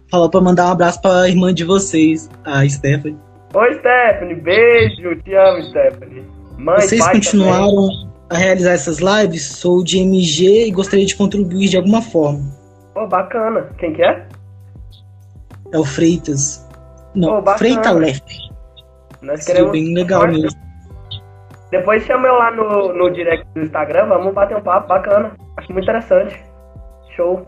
falou para mandar um abraço para a irmã de vocês, a Stephanie. Oi, Stephanie, beijo, te amo, Stephanie. Mãe, vocês continuaram também. a realizar essas lives? Sou de MG e gostaria de contribuir de alguma forma. Oh, bacana. Quem que é? É o Freitas. Não, oh, Freitas Left. Nós queremos. bem legal mesmo. Depois chama eu lá no, no direct do Instagram, vamos bater um papo bacana. Acho muito interessante. Show.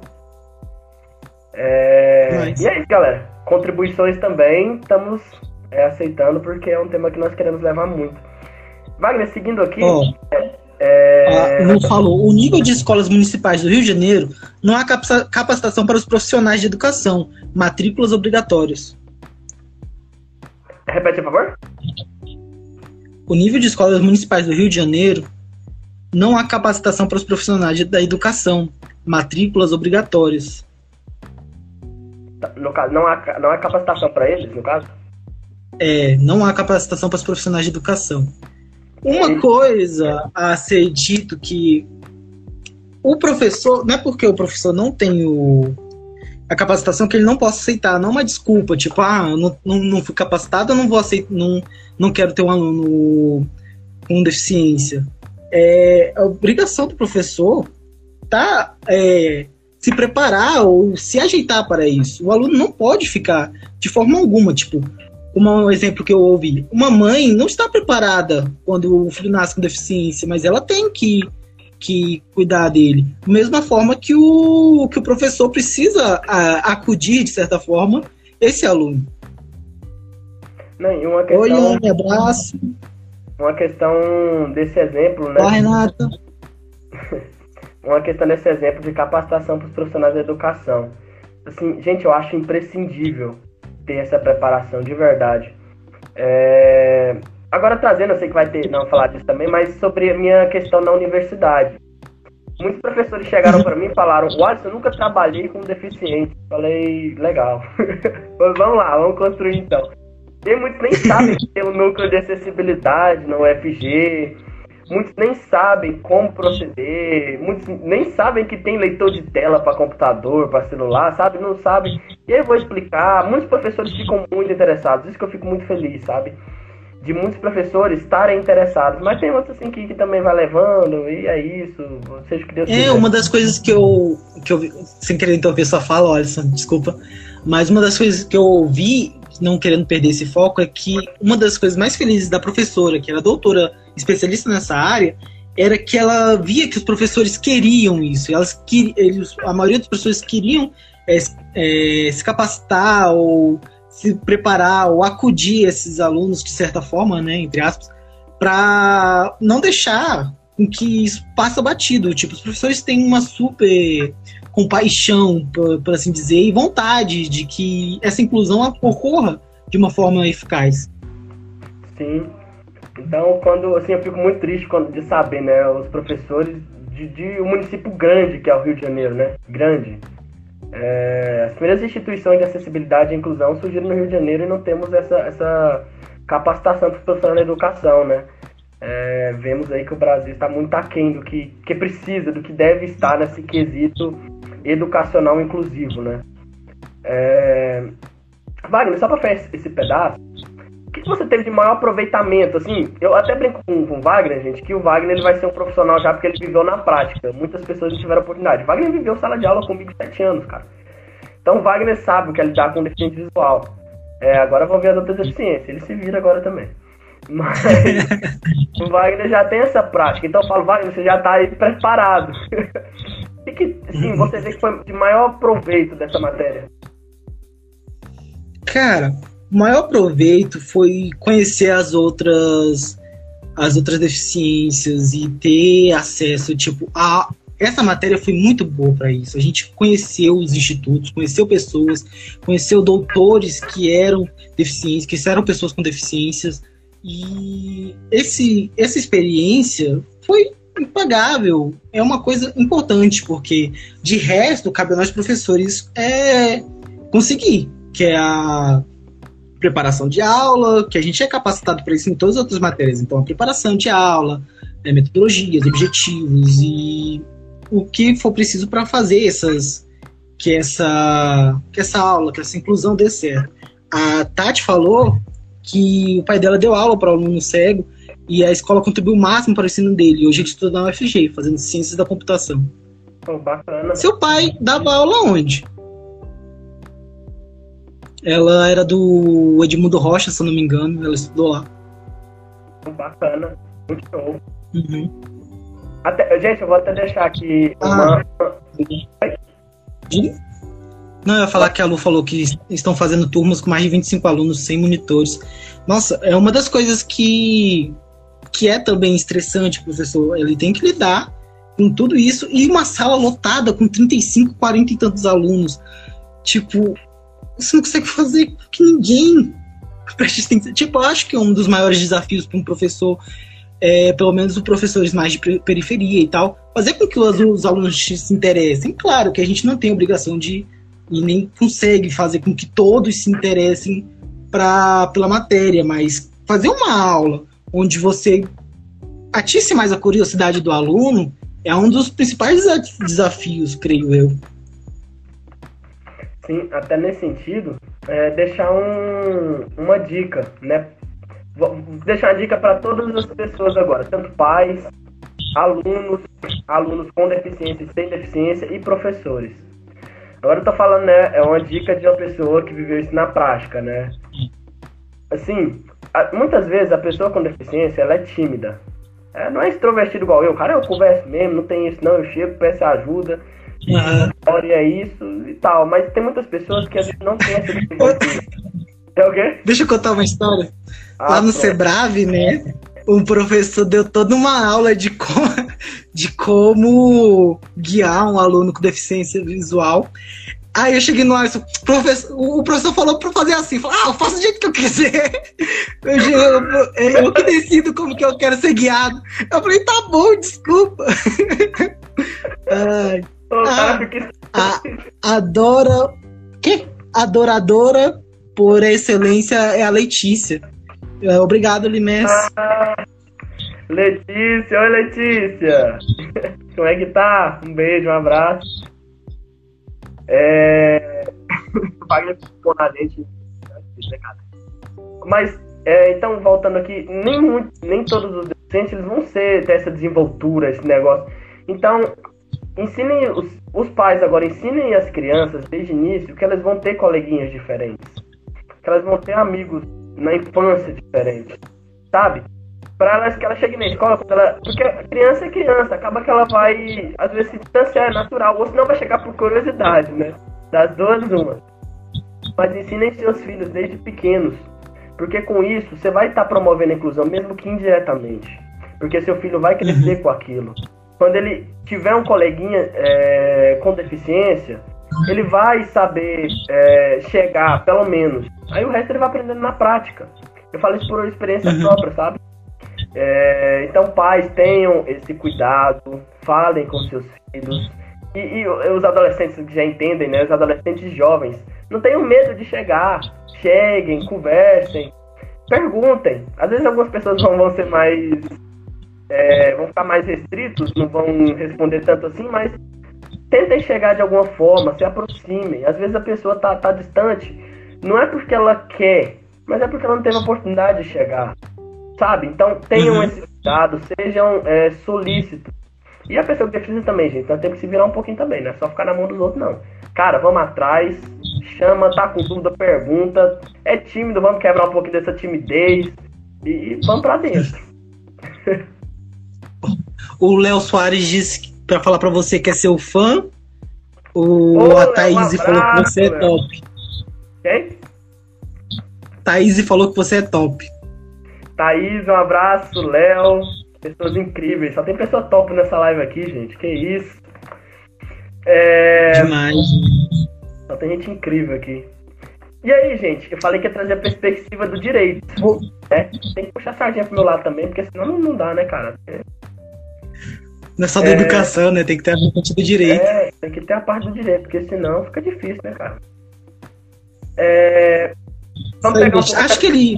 É... E é isso, galera. Contribuições também estamos é, aceitando porque é um tema que nós queremos levar muito. Wagner, seguindo aqui. Oh. É... Ah, não falou. O nível de escolas municipais do Rio de Janeiro não há capacitação para os profissionais de educação, matrículas obrigatórias. Repete, por favor. O nível de escolas municipais do Rio de Janeiro não há capacitação para os profissionais da educação, matrículas obrigatórias. No caso, não há, não há capacitação para eles, no caso? É, não há capacitação para os profissionais de educação. Uma coisa a ser dito que o professor, não é porque o professor não tem o, a capacitação que ele não possa aceitar, não uma desculpa, tipo, ah, não, não, não fui capacitado, eu não vou aceitar, não, não quero ter um aluno com deficiência. É a obrigação do professor tá é, se preparar ou se ajeitar para isso. O aluno não pode ficar de forma alguma, tipo, um exemplo que eu ouvi, uma mãe não está preparada quando o filho nasce com deficiência, mas ela tem que que cuidar dele. Da mesma forma que o, que o professor precisa a, acudir, de certa forma, esse aluno. Não, e uma questão, Oi, Anne, abraço. Uma questão desse exemplo, né? Olá, Renata. [LAUGHS] uma questão desse exemplo de capacitação para os profissionais da educação. Assim, gente, eu acho imprescindível ter essa preparação de verdade. É, Agora trazendo, eu sei que vai ter, não falar disso também, mas sobre a minha questão na universidade. Muitos professores chegaram para mim e falaram, Watson, eu nunca trabalhei com deficiente. Falei, legal. [LAUGHS] vamos lá, vamos construir então. E muitos nem sabem que tem um núcleo de acessibilidade no UFG, muitos nem sabem como proceder, muitos nem sabem que tem leitor de tela para computador, para celular, sabe? Não sabem. E eu vou explicar. Muitos professores ficam muito interessados, isso que eu fico muito feliz, sabe? De muitos professores estarem interessados, mas tem outros assim que, que também vai levando, e é isso, seja que Deus É, quiser. uma das coisas que eu, que eu, sem querer interromper sua fala, Alisson, desculpa, mas uma das coisas que eu ouvi, não querendo perder esse foco, é que uma das coisas mais felizes da professora, que era doutora especialista nessa área, era que ela via que os professores queriam isso, elas eles, a maioria dos professores queriam é, é, se capacitar ou se preparar ou acudir esses alunos de certa forma, né, entre aspas, para não deixar com que isso passe batido. Tipo, os professores têm uma super com paixão, por, por, assim dizer, e vontade de que essa inclusão ocorra de uma forma eficaz. Sim. Então, quando assim, eu fico muito triste quando, de saber, né, os professores de, de um município grande que é o Rio de Janeiro, né, grande. É, as primeiras instituições de acessibilidade e inclusão surgiram no Rio de Janeiro e não temos essa, essa capacitação para profissional na educação, né? É, vemos aí que o Brasil está muito aquém do que, que precisa, do que deve estar nesse quesito educacional inclusivo, né? É... Wagner, só para fechar esse pedaço, o que você teve de maior aproveitamento? Assim, eu até brinco com, com o Wagner, gente, que o Wagner ele vai ser um profissional já porque ele viveu na prática. Muitas pessoas não tiveram oportunidade. Wagner viveu sala de aula comigo sete anos, cara. Então o Wagner sabe o que é lidar com deficiente visual. É, agora vamos ver as outras deficiências. Ele se vira agora também. Mas [LAUGHS] o Wagner já tem essa prática. Então eu falo, Wagner, você já está aí preparado. O [LAUGHS] que, assim, você vê que foi de maior proveito dessa matéria? Cara, o maior proveito foi conhecer as outras as outras deficiências e ter acesso, tipo, a essa matéria foi muito boa para isso. A gente conheceu os institutos, conheceu pessoas, conheceu doutores que eram deficientes, que eram pessoas com deficiências. E esse, essa experiência foi impagável. É uma coisa importante, porque de resto, cabe a nós professores é, conseguir, que é a preparação de aula, que a gente é capacitado para isso em todas as outras matérias. Então, a preparação de aula, é, metodologias, objetivos e o que for preciso para fazer essas que essa que essa aula, que essa inclusão dê certo. A Tati falou que o pai dela deu aula para o aluno cego e a escola contribuiu o máximo para o ensino dele. Hoje ele estuda na UFG, fazendo ciências da computação. Oh, bacana. Seu pai dava aula onde? Ela era do Edmundo Rocha, se eu não me engano. Ela estudou lá. Bacana. Muito show. Uhum. Até, gente, eu vou até deixar aqui ah. uma. Não, eu ia falar que a Lu falou que estão fazendo turmas com mais de 25 alunos sem monitores. Nossa, é uma das coisas que, que é também estressante, professor. Ele tem que lidar com tudo isso e uma sala lotada com 35, 40 e tantos alunos. Tipo, você não consegue fazer que ninguém preste atenção. Tipo, eu acho que é um dos maiores desafios para um professor, é, pelo menos os professores mais de periferia e tal, fazer com que os, os alunos se interessem. Claro que a gente não tem obrigação de e nem consegue fazer com que todos se interessem pra, pela matéria, mas fazer uma aula onde você atisse mais a curiosidade do aluno é um dos principais desafios, creio eu. Sim, até nesse sentido, é deixar um, uma dica, né? Vou deixar uma dica para todas as pessoas agora, tanto pais, alunos, alunos com deficiência e sem deficiência e professores. Agora eu tô falando, né? É uma dica de uma pessoa que viveu isso na prática, né? Assim, muitas vezes a pessoa com deficiência ela é tímida. É, não é extrovertido igual eu, cara, eu converso mesmo, não tem isso não, eu chego, peço ajuda. Uhum. é isso e tal. Mas tem muitas pessoas que a gente não tem essa É o quê? Deixa eu contar uma história. Ah, Lá no Sebrave, né? Um professor deu toda uma aula de como, de como guiar um aluno com deficiência visual. Aí eu cheguei no Alisson, professor, o professor falou pra fazer assim, falou, ah, eu faço do jeito que eu quiser. Eu, eu, é, eu que decido como que eu quero ser guiado. Eu falei, tá bom, desculpa. [LAUGHS] Ai. A, a, adora. Que? Adoradora por excelência é a Letícia. É, obrigado, Limés. Ah, Letícia, oi Letícia. [LAUGHS] Como é que tá? Um beijo, um abraço. É. [LAUGHS] Wagner ficou na gente. Mas, é, então, voltando aqui, nem, nem todos os docentes eles vão ser, ter essa desenvoltura, esse negócio. Então, ensinem os, os pais agora ensinem as crianças desde o início que elas vão ter coleguinhas diferentes, que elas vão ter amigos na infância diferentes, sabe? Para elas que ela chegue na escola, ela, porque criança é criança, acaba que ela vai às vezes se distanciar, é natural, ou senão vai chegar por curiosidade, né? Das duas uma. Mas ensinem seus filhos desde pequenos, porque com isso você vai estar tá promovendo a inclusão, mesmo que indiretamente, porque seu filho vai crescer uhum. com aquilo. Quando ele tiver um coleguinha é, com deficiência, ele vai saber é, chegar, pelo menos. Aí o resto ele vai aprendendo na prática. Eu falo isso por experiência uhum. própria, sabe? É, então, pais, tenham esse cuidado, falem com seus filhos. E, e, os adolescentes que já entendem, né? Os adolescentes jovens, não tenham medo de chegar. Cheguem, conversem, perguntem. Às vezes algumas pessoas vão, vão ser mais. É, vão ficar mais restritos, não vão responder tanto assim, mas tentem chegar de alguma forma, se aproximem. Às vezes a pessoa tá, tá distante, não é porque ela quer, mas é porque ela não teve a oportunidade de chegar. Sabe? Então tenham uhum. esse cuidado, sejam é, solícitos. E a pessoa que precisa também, gente, então tem que se virar um pouquinho também, não é só ficar na mão dos outros, não. Cara, vamos atrás, chama, tá com dúvida, pergunta. É tímido, vamos quebrar um pouquinho dessa timidez e, e vamos pra dentro. [LAUGHS] o Léo Soares disse pra falar pra você que é seu fã. O, Ô, a Thaís um abraço, falou que você é top. Quem? Thaís falou que você é top. Thaís, um abraço, Léo. Pessoas incríveis. Só tem pessoa top nessa live aqui, gente. Que isso. É... Demais. Só tem gente incrível aqui. E aí, gente, eu falei que ia trazer a perspectiva do direito. Né? Tem que puxar a sardinha pro meu lado também, porque senão não, não dá, né, cara? Não é só da é... educação, né? Tem que ter a parte do direito. É, tem que ter a parte do direito, porque senão fica difícil, né, cara? É... Vamos pegar um Acho que ele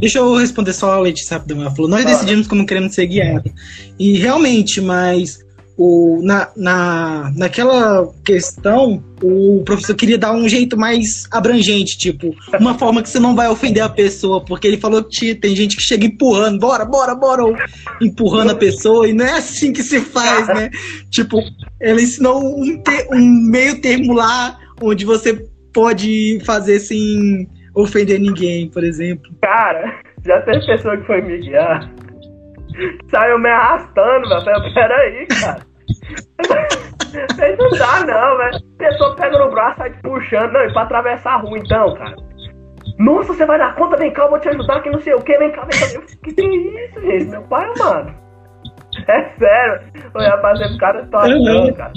Deixa eu responder só a Letícia rapidão. Ela falou: Nós decidimos como queremos ser guiados. E realmente, mas o, na, na, naquela questão, o professor queria dar um jeito mais abrangente, tipo, uma forma que você não vai ofender a pessoa, porque ele falou que tem gente que chega empurrando, bora, bora, bora, empurrando a pessoa, e não é assim que se faz, né? tipo, ele ensinou um, te, um meio termo lá, onde você pode fazer assim ofender ninguém, por exemplo. Cara, já teve pessoa que foi me guiar. Saiu me arrastando, velho. Peraí, cara. não dá, não, velho. Pessoa pega no braço, sai puxando. Não, e pra atravessar a rua, então, cara. Nossa, você vai dar conta? Vem cá, eu vou te ajudar, que não sei o que. Vem cá, vem cá. Que que é isso, gente? Meu pai, mano. É sério. Eu ia fazer pro cara situação, cara.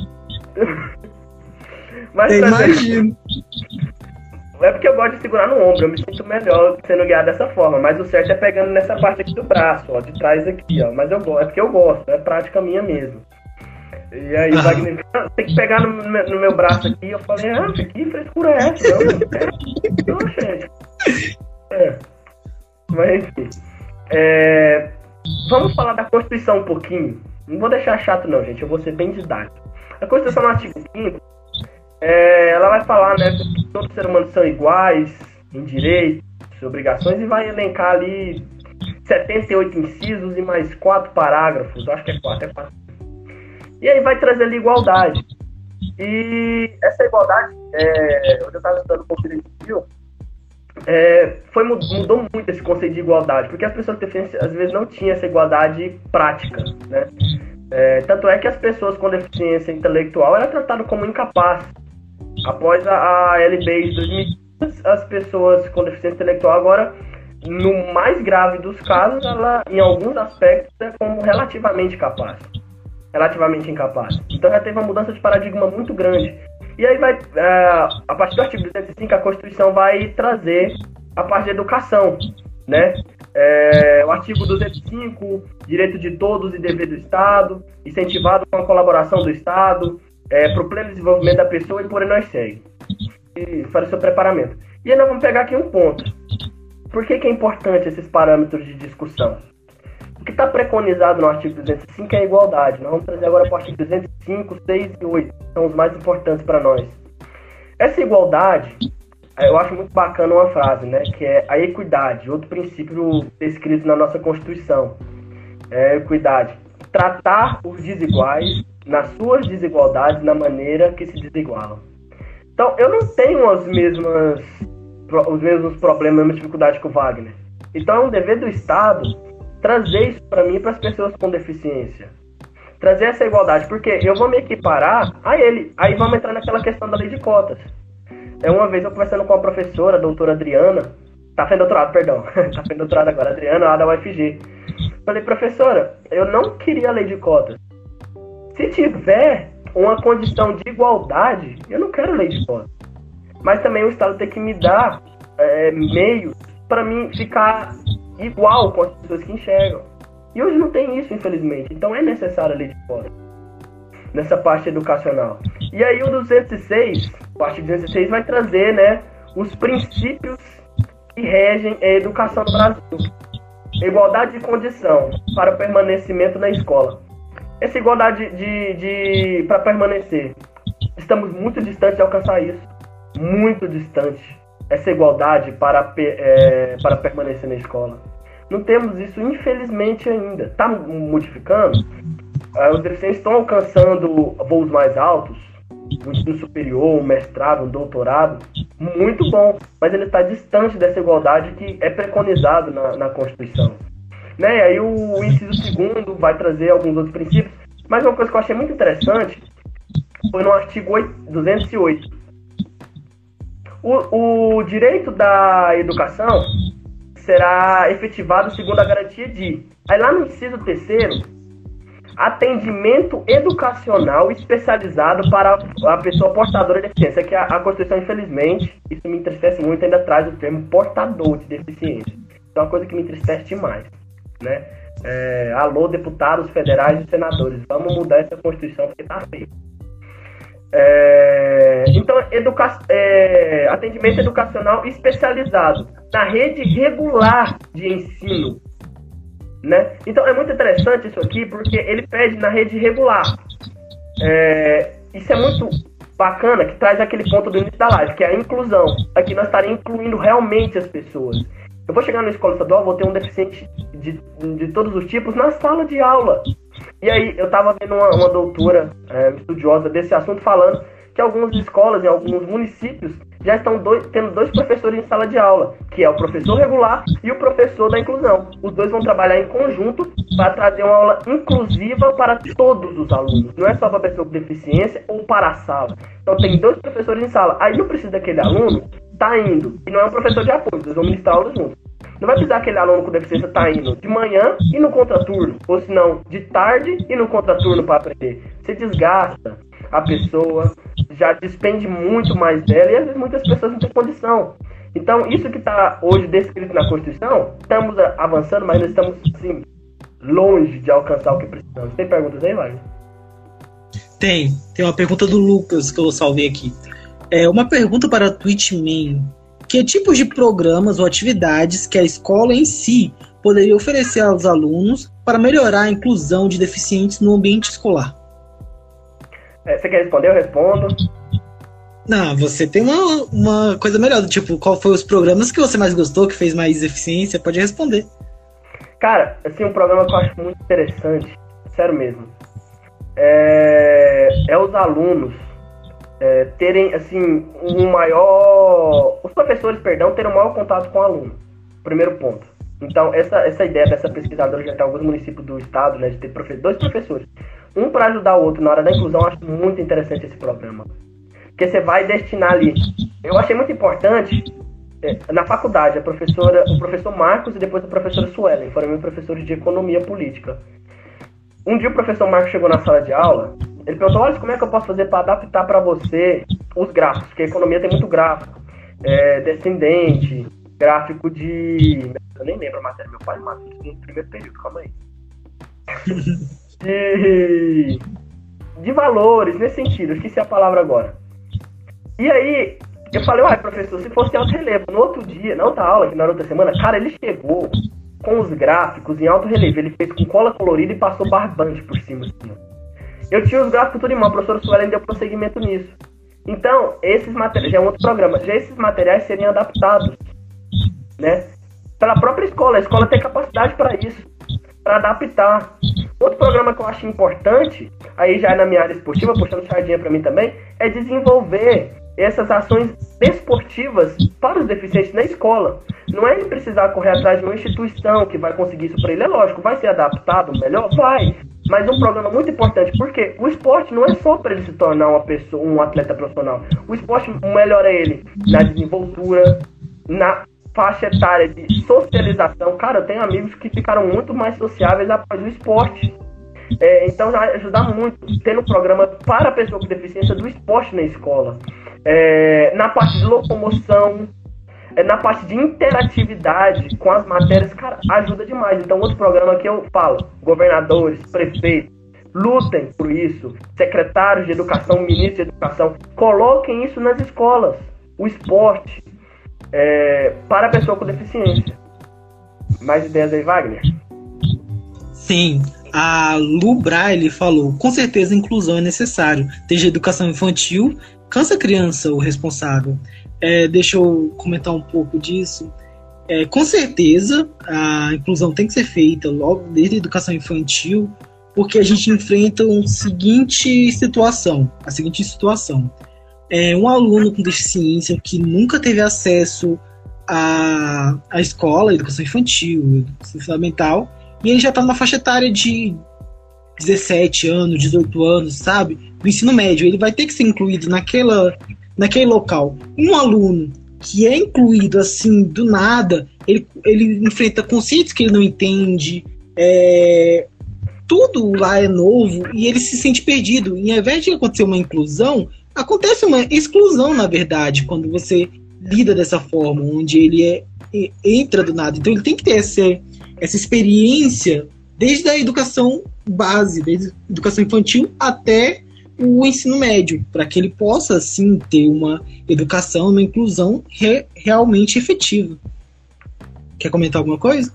Mas, Imagino. É porque eu gosto de segurar no ombro, eu me sinto melhor sendo guiado dessa forma. Mas o certo é pegando nessa parte aqui do braço, ó, de trás aqui, ó. Mas eu gosto, é porque eu gosto, é prática minha mesmo. E aí, ah. Wagner, tem que pegar no, no, meu braço aqui. Eu falei, ah, que frescura é essa? Não, não gente. É. Mas enfim. É, vamos falar da Constituição um pouquinho. Não vou deixar chato, não, gente. Eu vou ser bem didático. A Constituição no artigo 5 é, ela vai falar né, que todos os seres humanos são iguais em direitos obrigações e vai elencar ali 78 incisos e mais quatro parágrafos, acho que é quatro, é quatro. E aí vai trazer ali igualdade. E essa igualdade, é, eu estava estudando um pouco de é, foi, mudou muito esse conceito de igualdade, porque as pessoas com deficiência às vezes não tinham essa igualdade prática, né? É, tanto é que as pessoas com deficiência intelectual eram tratadas como incapazes Após a, a LB de 2015, as pessoas com deficiência intelectual agora, no mais grave dos casos, ela, em alguns aspectos, é como relativamente capaz. Relativamente incapaz. Então já teve uma mudança de paradigma muito grande. E aí vai, é, a partir do artigo 205, a Constituição vai trazer a parte de educação, né? É, o artigo 205, direito de todos e dever do Estado, incentivado com a colaboração do Estado, é, para o pleno desenvolvimento da pessoa e por aí nós segue. E para o seu preparamento. E aí nós vamos pegar aqui um ponto. Por que, que é importante esses parâmetros de discussão? O que está preconizado no artigo 205 é a igualdade. Nós vamos trazer agora para o artigo 205, 6 e 8. São os mais importantes para nós. Essa igualdade, eu acho muito bacana uma frase, né? Que é a equidade, outro princípio descrito na nossa Constituição. É equidade. Tratar os desiguais nas suas desigualdades, na maneira que se desigualam. Então, eu não tenho as mesmas, os mesmos problemas, a mesma dificuldade que o Wagner. Então, é um dever do Estado trazer isso para mim para as pessoas com deficiência. Trazer essa igualdade, porque eu vou me equiparar a ele. Aí vamos entrar naquela questão da lei de cotas. É uma vez eu conversando com a professora, a doutora Adriana, tá fazendo doutorado, perdão, [LAUGHS] tá fazendo doutorado agora, Adriana, lá da UFG. Falei, professora, eu não queria a lei de cotas. Se tiver uma condição de igualdade, eu não quero lei de cota. Mas também o Estado tem que me dar é, meios para mim ficar igual com as pessoas que enxergam. E hoje não tem isso, infelizmente. Então é necessária a lei de cota nessa parte educacional. E aí o 206, parte 206 vai trazer, né, os princípios que regem a educação no Brasil. Igualdade de condição para o permanecimento na escola. Essa igualdade de, de para permanecer, estamos muito distantes de alcançar isso, muito distante. Essa igualdade para, é, para permanecer na escola. Não temos isso, infelizmente, ainda. Está modificando? É, os deficientes estão alcançando voos mais altos, um ensino superior, um mestrado, um doutorado, muito bom, mas ele está distante dessa igualdade que é preconizado na, na Constituição. Né? Aí o, inciso segundo vai trazer alguns outros princípios, mas uma coisa que eu achei muito interessante foi no artigo 8, 208. O, o direito da educação será efetivado segundo a garantia de. Aí lá no inciso terceiro, atendimento educacional especializado para a pessoa portadora de deficiência, que a, a Constituição, infelizmente, isso me entristece muito, ainda traz o termo portador de deficiência. Então é uma coisa que me entristece demais. Né? É, alô, deputados federais e senadores, vamos mudar essa Constituição porque tá feio. É, então, educa é, atendimento educacional especializado na rede regular de ensino né? Então é muito interessante isso aqui, porque ele pede na rede regular. É, isso é muito bacana, que traz aquele ponto do início da live, que é a inclusão. Aqui nós estaremos incluindo realmente as pessoas. Eu vou chegar na escola estadual, vou ter um deficiente de, de todos os tipos na sala de aula. E aí, eu estava vendo uma, uma doutora é, estudiosa desse assunto falando que algumas escolas em alguns municípios já estão dois, tendo dois professores em sala de aula, que é o professor regular e o professor da inclusão. Os dois vão trabalhar em conjunto para trazer uma aula inclusiva para todos os alunos. Não é só para pessoa com deficiência ou para a sala. Então tem dois professores em sala. Aí não precisa daquele aluno tá indo, e não é um professor de apoio, eles vão ministrar aulas juntos. Não vai precisar aquele aluno com deficiência tá indo de manhã e no contraturno, ou se não, de tarde e no contraturno para aprender. Você desgasta, a pessoa, já despende muito mais dela e às vezes muitas pessoas não têm condição. Então, isso que está hoje descrito na Constituição, estamos avançando, mas nós estamos assim, longe de alcançar o que precisamos. Tem perguntas aí, Wagner? Tem. Tem uma pergunta do Lucas que eu salvei aqui. É uma pergunta para a Twitchman. Que tipos de programas ou atividades que a escola em si poderia oferecer aos alunos para melhorar a inclusão de deficientes no ambiente escolar? É, você quer responder? Eu respondo. Não, você tem uma, uma coisa melhor, tipo, qual foi os programas que você mais gostou, que fez mais eficiência? Pode responder. Cara, assim, um programa que eu acho muito interessante, sério mesmo, é, é os alunos é, terem, assim, um maior... Os professores, perdão, terem um maior contato com o aluno. Primeiro ponto. Então, essa, essa ideia dessa pesquisadora já tem alguns municípios do estado, né, de ter profe dois professores um para ajudar o outro na hora da inclusão, eu acho muito interessante esse programa. Porque você vai destinar ali. Eu achei muito importante é, na faculdade, a professora, o professor Marcos e depois a professora Suelen, foram meus professores de economia política. Um dia o professor Marcos chegou na sala de aula, ele perguntou: Olha, como é que eu posso fazer para adaptar para você os gráficos? Porque a economia tem muito gráfico. É, descendente, gráfico de. Eu nem lembro a matéria, meu pai matou isso no primeiro período, calma aí. [LAUGHS] de, de valores, nesse sentido, esqueci a palavra agora. E aí, eu falei, uai, professor, se fosse alto relevo, no outro dia, na outra aula, que na outra semana, cara, ele chegou com os gráficos em alto relevo, ele fez com cola colorida e passou barbante por cima. Assim. Eu tinha os gráficos tudo em mão, a professora Suelen deu prosseguimento nisso. Então, esses materiais, já é um outro programa, já esses materiais seriam adaptados, né? Pela própria escola, a escola tem capacidade para isso para adaptar. Outro programa que eu acho importante, aí já é na minha área esportiva, puxando sardinha para mim também, é desenvolver essas ações desportivas para os deficientes na escola. Não é ele precisar correr atrás de uma instituição que vai conseguir isso para ele. É lógico, vai ser adaptado melhor? Vai. Mas um programa muito importante, porque o esporte não é só para ele se tornar uma pessoa, um atleta profissional. O esporte melhora ele na desenvoltura, na faixa etária de socialização, cara, eu tenho amigos que ficaram muito mais sociáveis após o esporte. É, então vai ajudar muito tendo um programa para a pessoa com deficiência do esporte na escola. É, na parte de locomoção, na parte de interatividade com as matérias, cara, ajuda demais. Então, outro programa que eu falo, governadores, prefeitos, lutem por isso, secretários de educação, ministros de educação, coloquem isso nas escolas, o esporte, é, para a pessoa com deficiência. Mais ideias aí, Wagner? Sim, a Lu Braille falou: com certeza inclusão é necessário, desde educação infantil, cansa a criança o responsável. É, deixa eu comentar um pouco disso. É, com certeza a inclusão tem que ser feita logo desde a educação infantil, porque a gente enfrenta uma seguinte situação, a seguinte situação. É um aluno com deficiência que nunca teve acesso à, à escola, educação infantil, educação fundamental, e ele já está numa faixa etária de 17 anos, 18 anos, sabe? Do ensino médio. Ele vai ter que ser incluído naquela, naquele local. Um aluno que é incluído assim do nada, ele, ele enfrenta conceitos que ele não entende, é, tudo lá é novo e ele se sente perdido. E ao invés de acontecer uma inclusão, acontece uma exclusão, na verdade, quando você lida dessa forma, onde ele é, entra do nada. Então ele tem que ter essa, essa experiência desde a educação base, desde a educação infantil até o ensino médio, para que ele possa, sim, ter uma educação, uma inclusão re, realmente efetiva. Quer comentar alguma coisa?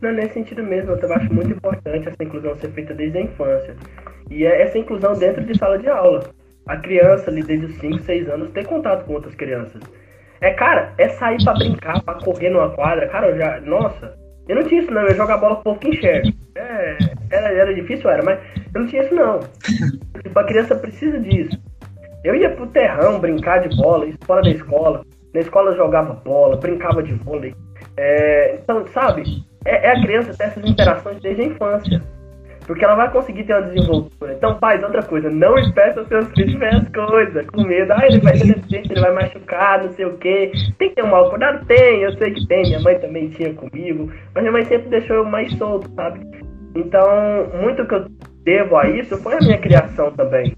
Não, nesse sentido mesmo, eu acho muito importante essa inclusão ser feita desde a infância. E é essa inclusão dentro de sala de aula. A criança ali desde os 5, 6 anos ter contato com outras crianças. É, cara, é sair para brincar, para correr numa quadra. Cara, eu já. Nossa, eu não tinha isso não, eu jogar bola com o povo que enxerga. É, era, era difícil, era, mas eu não tinha isso não. [LAUGHS] tipo, a criança precisa disso. Eu ia pro terrão brincar de bola, isso fora da escola. Na escola eu jogava bola, brincava de vôlei. É, então, sabe, é, é a criança ter essas interações desde a infância. Porque ela vai conseguir ter uma desenvoltura. Então, pais, outra coisa, não espeta os seus filhos ver as coisas, com medo. Ah, ele vai ser deficiente, ele vai machucar, não sei o quê. Tem que ter um mal cuidado? Tem, eu sei que tem. Minha mãe também tinha comigo. Mas minha mãe sempre deixou eu mais solto, sabe? Então, muito que eu devo a isso foi a minha criação também.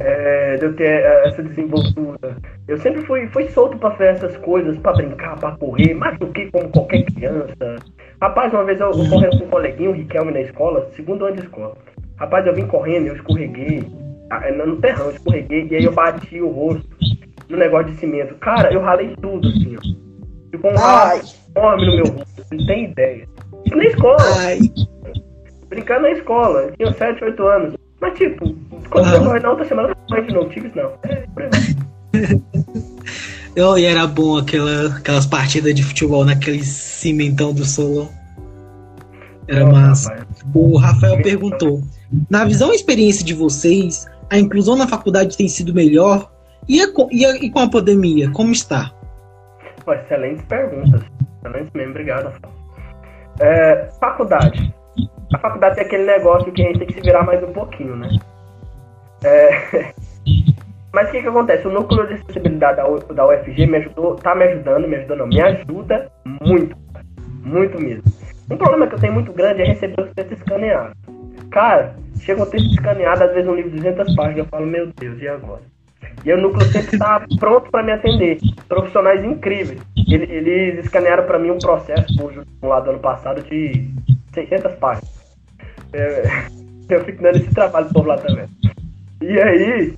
É, de eu ter é, essa desenvoltura. Eu sempre fui, fui solto para fazer essas coisas, para brincar, para correr, mais do que como qualquer criança. Rapaz, uma vez eu, eu correndo com um coleguinho, o Riquelme, na escola, segundo ano de escola. Rapaz, eu vim correndo, eu escorreguei, ah, no terrão, eu escorreguei, e aí eu bati o rosto no negócio de cimento. Cara, eu ralei tudo, assim, ó. Ficou um ralo enorme no meu rosto, não tem ideia. Isso na escola. Ai. Brincando na escola, eu tinha 7, 8 anos. Mas, tipo, quando eu corri na outra semana, eu não tive isso, não. É, [LAUGHS] Oh, e era bom aquela, aquelas partidas de futebol naquele cimentão do Solon. Era massa. O Rafael perguntou: na visão e experiência de vocês, a inclusão na faculdade tem sido melhor? E, a, e, a, e com a pandemia, como está? Pô, excelentes perguntas. Excelentes mesmo, obrigado, Rafael. É, faculdade. A faculdade é aquele negócio que a gente tem que se virar mais um pouquinho, né? É, [LAUGHS] Mas o que, que acontece? O núcleo de acessibilidade da, da UFG me ajudou, tá me ajudando, me ajudou não, me ajuda muito. Muito mesmo. Um problema que eu tenho muito grande é receber os textos escaneados. Cara, chega um texto escaneado, às vezes um livro de 200 páginas, eu falo, meu Deus, e agora? E o núcleo sempre está pronto para me atender. Profissionais incríveis. Eles, eles escanearam para mim um processo, por lá do ano passado, de 600 páginas. É, [LAUGHS] eu fico dando esse trabalho por lá também. E aí,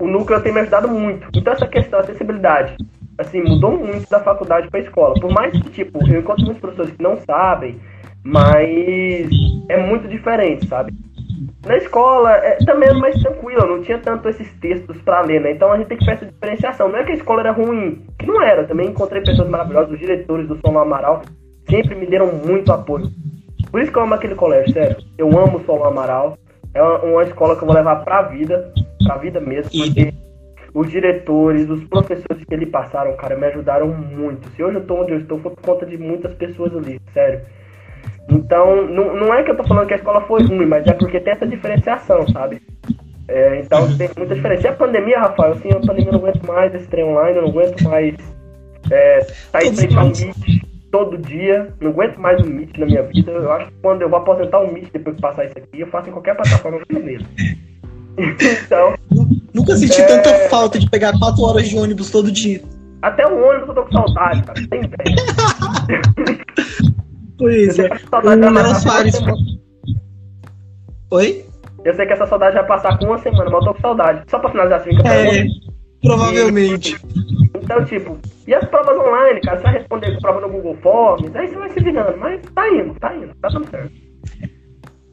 o núcleo tem me ajudado muito. Então essa questão da acessibilidade, assim, mudou muito da faculdade para a escola. Por mais que, tipo, eu encontro muitos professores que não sabem, mas é muito diferente, sabe? Na escola é, também era mais tranquilo, não tinha tanto esses textos para ler, né? Então a gente tem que fazer essa diferenciação. Não é que a escola era ruim, que não era. Também encontrei pessoas maravilhosas, os diretores do Som Amaral sempre me deram muito apoio. Por isso que eu amo aquele colégio, sério. Eu amo o Som Amaral. É uma, uma escola que eu vou levar pra vida pra vida mesmo, porque os diretores, os professores que ele passaram, cara, me ajudaram muito. Se hoje eu tô onde eu estou, foi por conta de muitas pessoas ali, sério. Então, não, não é que eu tô falando que a escola foi ruim, mas é porque tem essa diferenciação, sabe? É, então tem muita diferença. E a pandemia, Rafael, assim, a pandemia eu não aguento mais esse trem online, eu não aguento mais é, sair frente ao todo dia, não aguento mais um Meet na minha vida. Eu acho que quando eu vou aposentar um Meet depois de passar isso aqui, eu faço em qualquer plataforma mesmo. Então. Nunca senti é... tanta falta de pegar 4 horas de ônibus todo dia. Até o ônibus eu tô com saudade, cara. Tem [LAUGHS] Pois é. O. Oi? Eu sei que essa saudade vai passar com uma semana, mas eu tô com saudade. Só pra finalizar assim, que eu É, provavelmente. Então, tipo, e as provas online, cara? Você vai responder prova no Google Forms, aí você vai se virando, mas tá indo, tá indo, tá dando certo.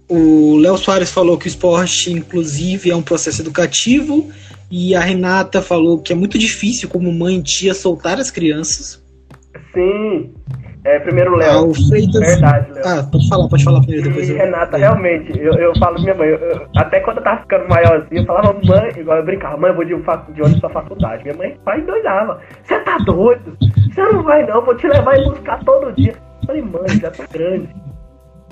O Léo Soares falou que o esporte, inclusive, é um processo educativo. E a Renata falou que é muito difícil, como mãe e tia, soltar as crianças. Sim. É, primeiro Léo. Ah, o Freitas... Verdade, Léo. Ah, pode falar, pode falar primeiro, depois e, eu... Renata, realmente, eu, eu falo minha mãe, eu, eu, até quando eu tava ficando maiorzinho, eu falava, mãe, igual eu brincava, mãe, eu vou de, de ônibus pra faculdade. Minha mãe, pai, doidava. Você tá doido? Você não vai não, vou te levar e buscar todo dia. Eu falei, mãe, já tô grande.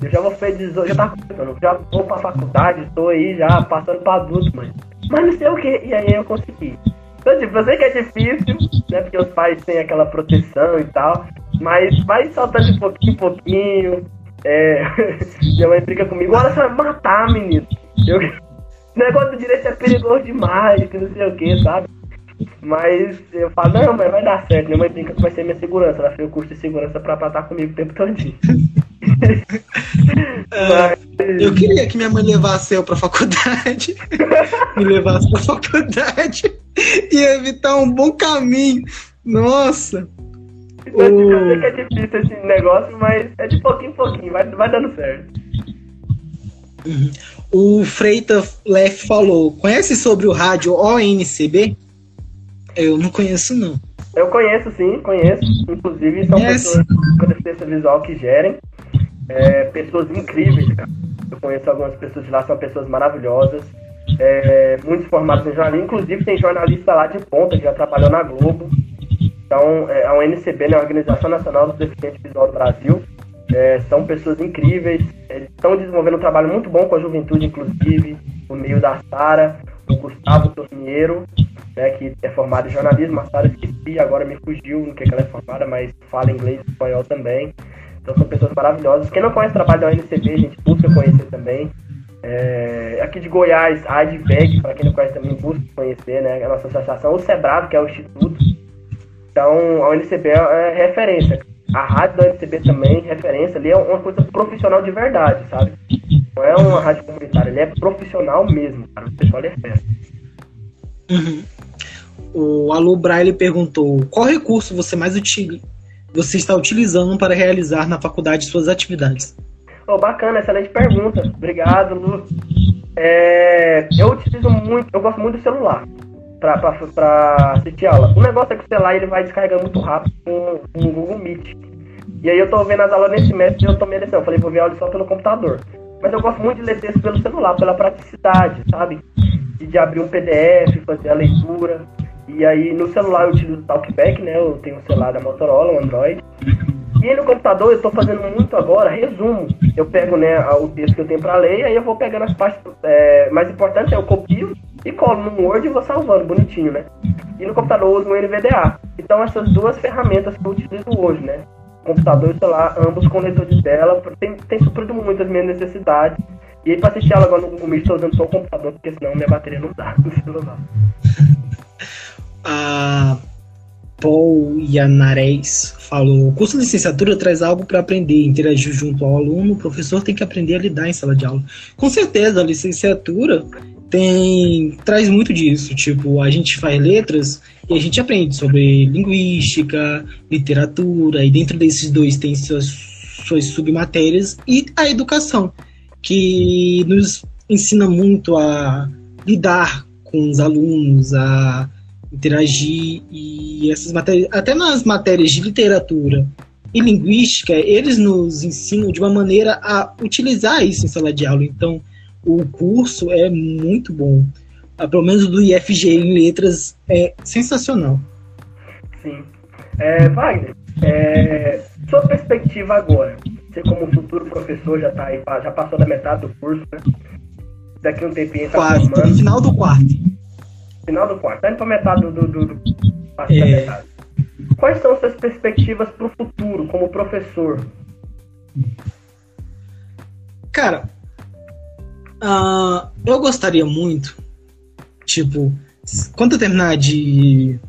Eu já vou fazer 18, já tá já vou pra faculdade, tô aí já passando pra adulto, mãe. Mas não sei o que, e aí eu consegui. Então, tipo, eu sei que é difícil, né? Porque os pais têm aquela proteção e tal. Mas vai soltando de pouquinho em pouquinho. É... [LAUGHS] Minha mãe briga comigo, olha, você vai matar, menino. Eu... O [LAUGHS] negócio do direito é perigoso demais, que não sei o que, sabe? Mas eu falo, não, mas vai dar certo. Minha mãe brinca que vai ser minha segurança. Ela fez o curso de segurança pra estar comigo o tempo todo. [LAUGHS] é. Eu queria que minha mãe levasse eu pra faculdade. [LAUGHS] me levasse pra faculdade. E evitar um bom caminho. Nossa. O... eu sei que é difícil esse negócio, mas é de pouquinho em pouquinho, vai, vai dando certo. Uhum. O Freita Lef falou: conhece sobre o rádio ONCB? Eu não conheço, não. Eu conheço, sim, conheço. Inclusive, são pessoas com deficiência visual que gerem. É, pessoas incríveis, cara. Eu conheço algumas pessoas de lá, são pessoas maravilhosas. É, muitos formados em jornalismo. Inclusive, tem jornalista lá de ponta que já trabalhou na Globo. Então, é, a UNCB, né, a Organização Nacional dos Deficientes Visual do Brasil, é, são pessoas incríveis. Eles estão desenvolvendo um trabalho muito bom com a juventude, inclusive, por meio da Sara, o Gustavo Torniero, né, que é formado em jornalismo. A Sara esqueci, agora me fugiu no que, que ela é formada, mas fala inglês e espanhol também. Então, são pessoas maravilhosas. Quem não conhece o trabalho da UNCB, a gente busca conhecer também. É, aqui de Goiás, a ADVEG, para quem não conhece também, busca conhecer, né? A nossa associação, o SEBRAV, que é o Instituto então, a UNCB é referência. A rádio da UNCB também, referência, ali é uma coisa profissional de verdade, sabe? Não é uma rádio comunitária, ele é profissional mesmo, cara. O pessoal é festa. Uhum. O Alô Braille perguntou: qual recurso você mais utiliza, você está utilizando para realizar na faculdade suas atividades? Oh, bacana, excelente pergunta. Obrigado, Lu. É, eu utilizo muito, eu gosto muito do celular pra, pra, assistir aula. O negócio é que o celular ele vai descarregando muito rápido com, o Google Meet. E aí eu tô vendo as aulas nesse semestre e eu tomei a decisão. Falei, vou ver aula só pelo computador. Mas eu gosto muito de ler texto pelo celular, pela praticidade, sabe? De, de abrir um PDF, fazer a leitura. E aí no celular eu utilizo o Talkback, né? Eu tenho um celular da Motorola, um Android. E no computador eu estou fazendo muito agora resumo. Eu pego né, o texto que eu tenho para ler aí eu vou pegando as partes é, mais importantes, eu copio e colo no Word e vou salvando bonitinho, né? E no computador eu uso um NVDA. Então essas duas ferramentas que eu utilizo hoje, né? Computador e celular, ambos com leitor de tela, tem, tem suprido muito as minhas necessidades. E aí para assistir ela agora no Google Meet estou usando só o computador, porque senão minha bateria não dá [LAUGHS] no celular. Ah Paul Yanarés falou: o curso de licenciatura traz algo para aprender, interagir junto ao aluno, o professor tem que aprender a lidar em sala de aula. Com certeza, a licenciatura tem traz muito disso. Tipo, a gente faz letras e a gente aprende sobre linguística, literatura, e dentro desses dois tem suas, suas submatérias, e a educação, que nos ensina muito a lidar com os alunos, a interagir e essas matérias, até nas matérias de literatura e linguística, eles nos ensinam de uma maneira a utilizar isso em sala de aula. Então, o curso é muito bom. Ah, pelo menos do IFG em letras é sensacional. Sim. É, Wagner, é, sua perspectiva agora, você como futuro professor já tá aí, já passou da metade do curso, né? Daqui um tempinho tá quarto, formando. final do quarto final do quarto, indo pra metade do. do, do, do é, metade. quais são suas perspectivas para o futuro como professor? Cara, uh, eu gostaria muito, tipo, quando eu terminar de,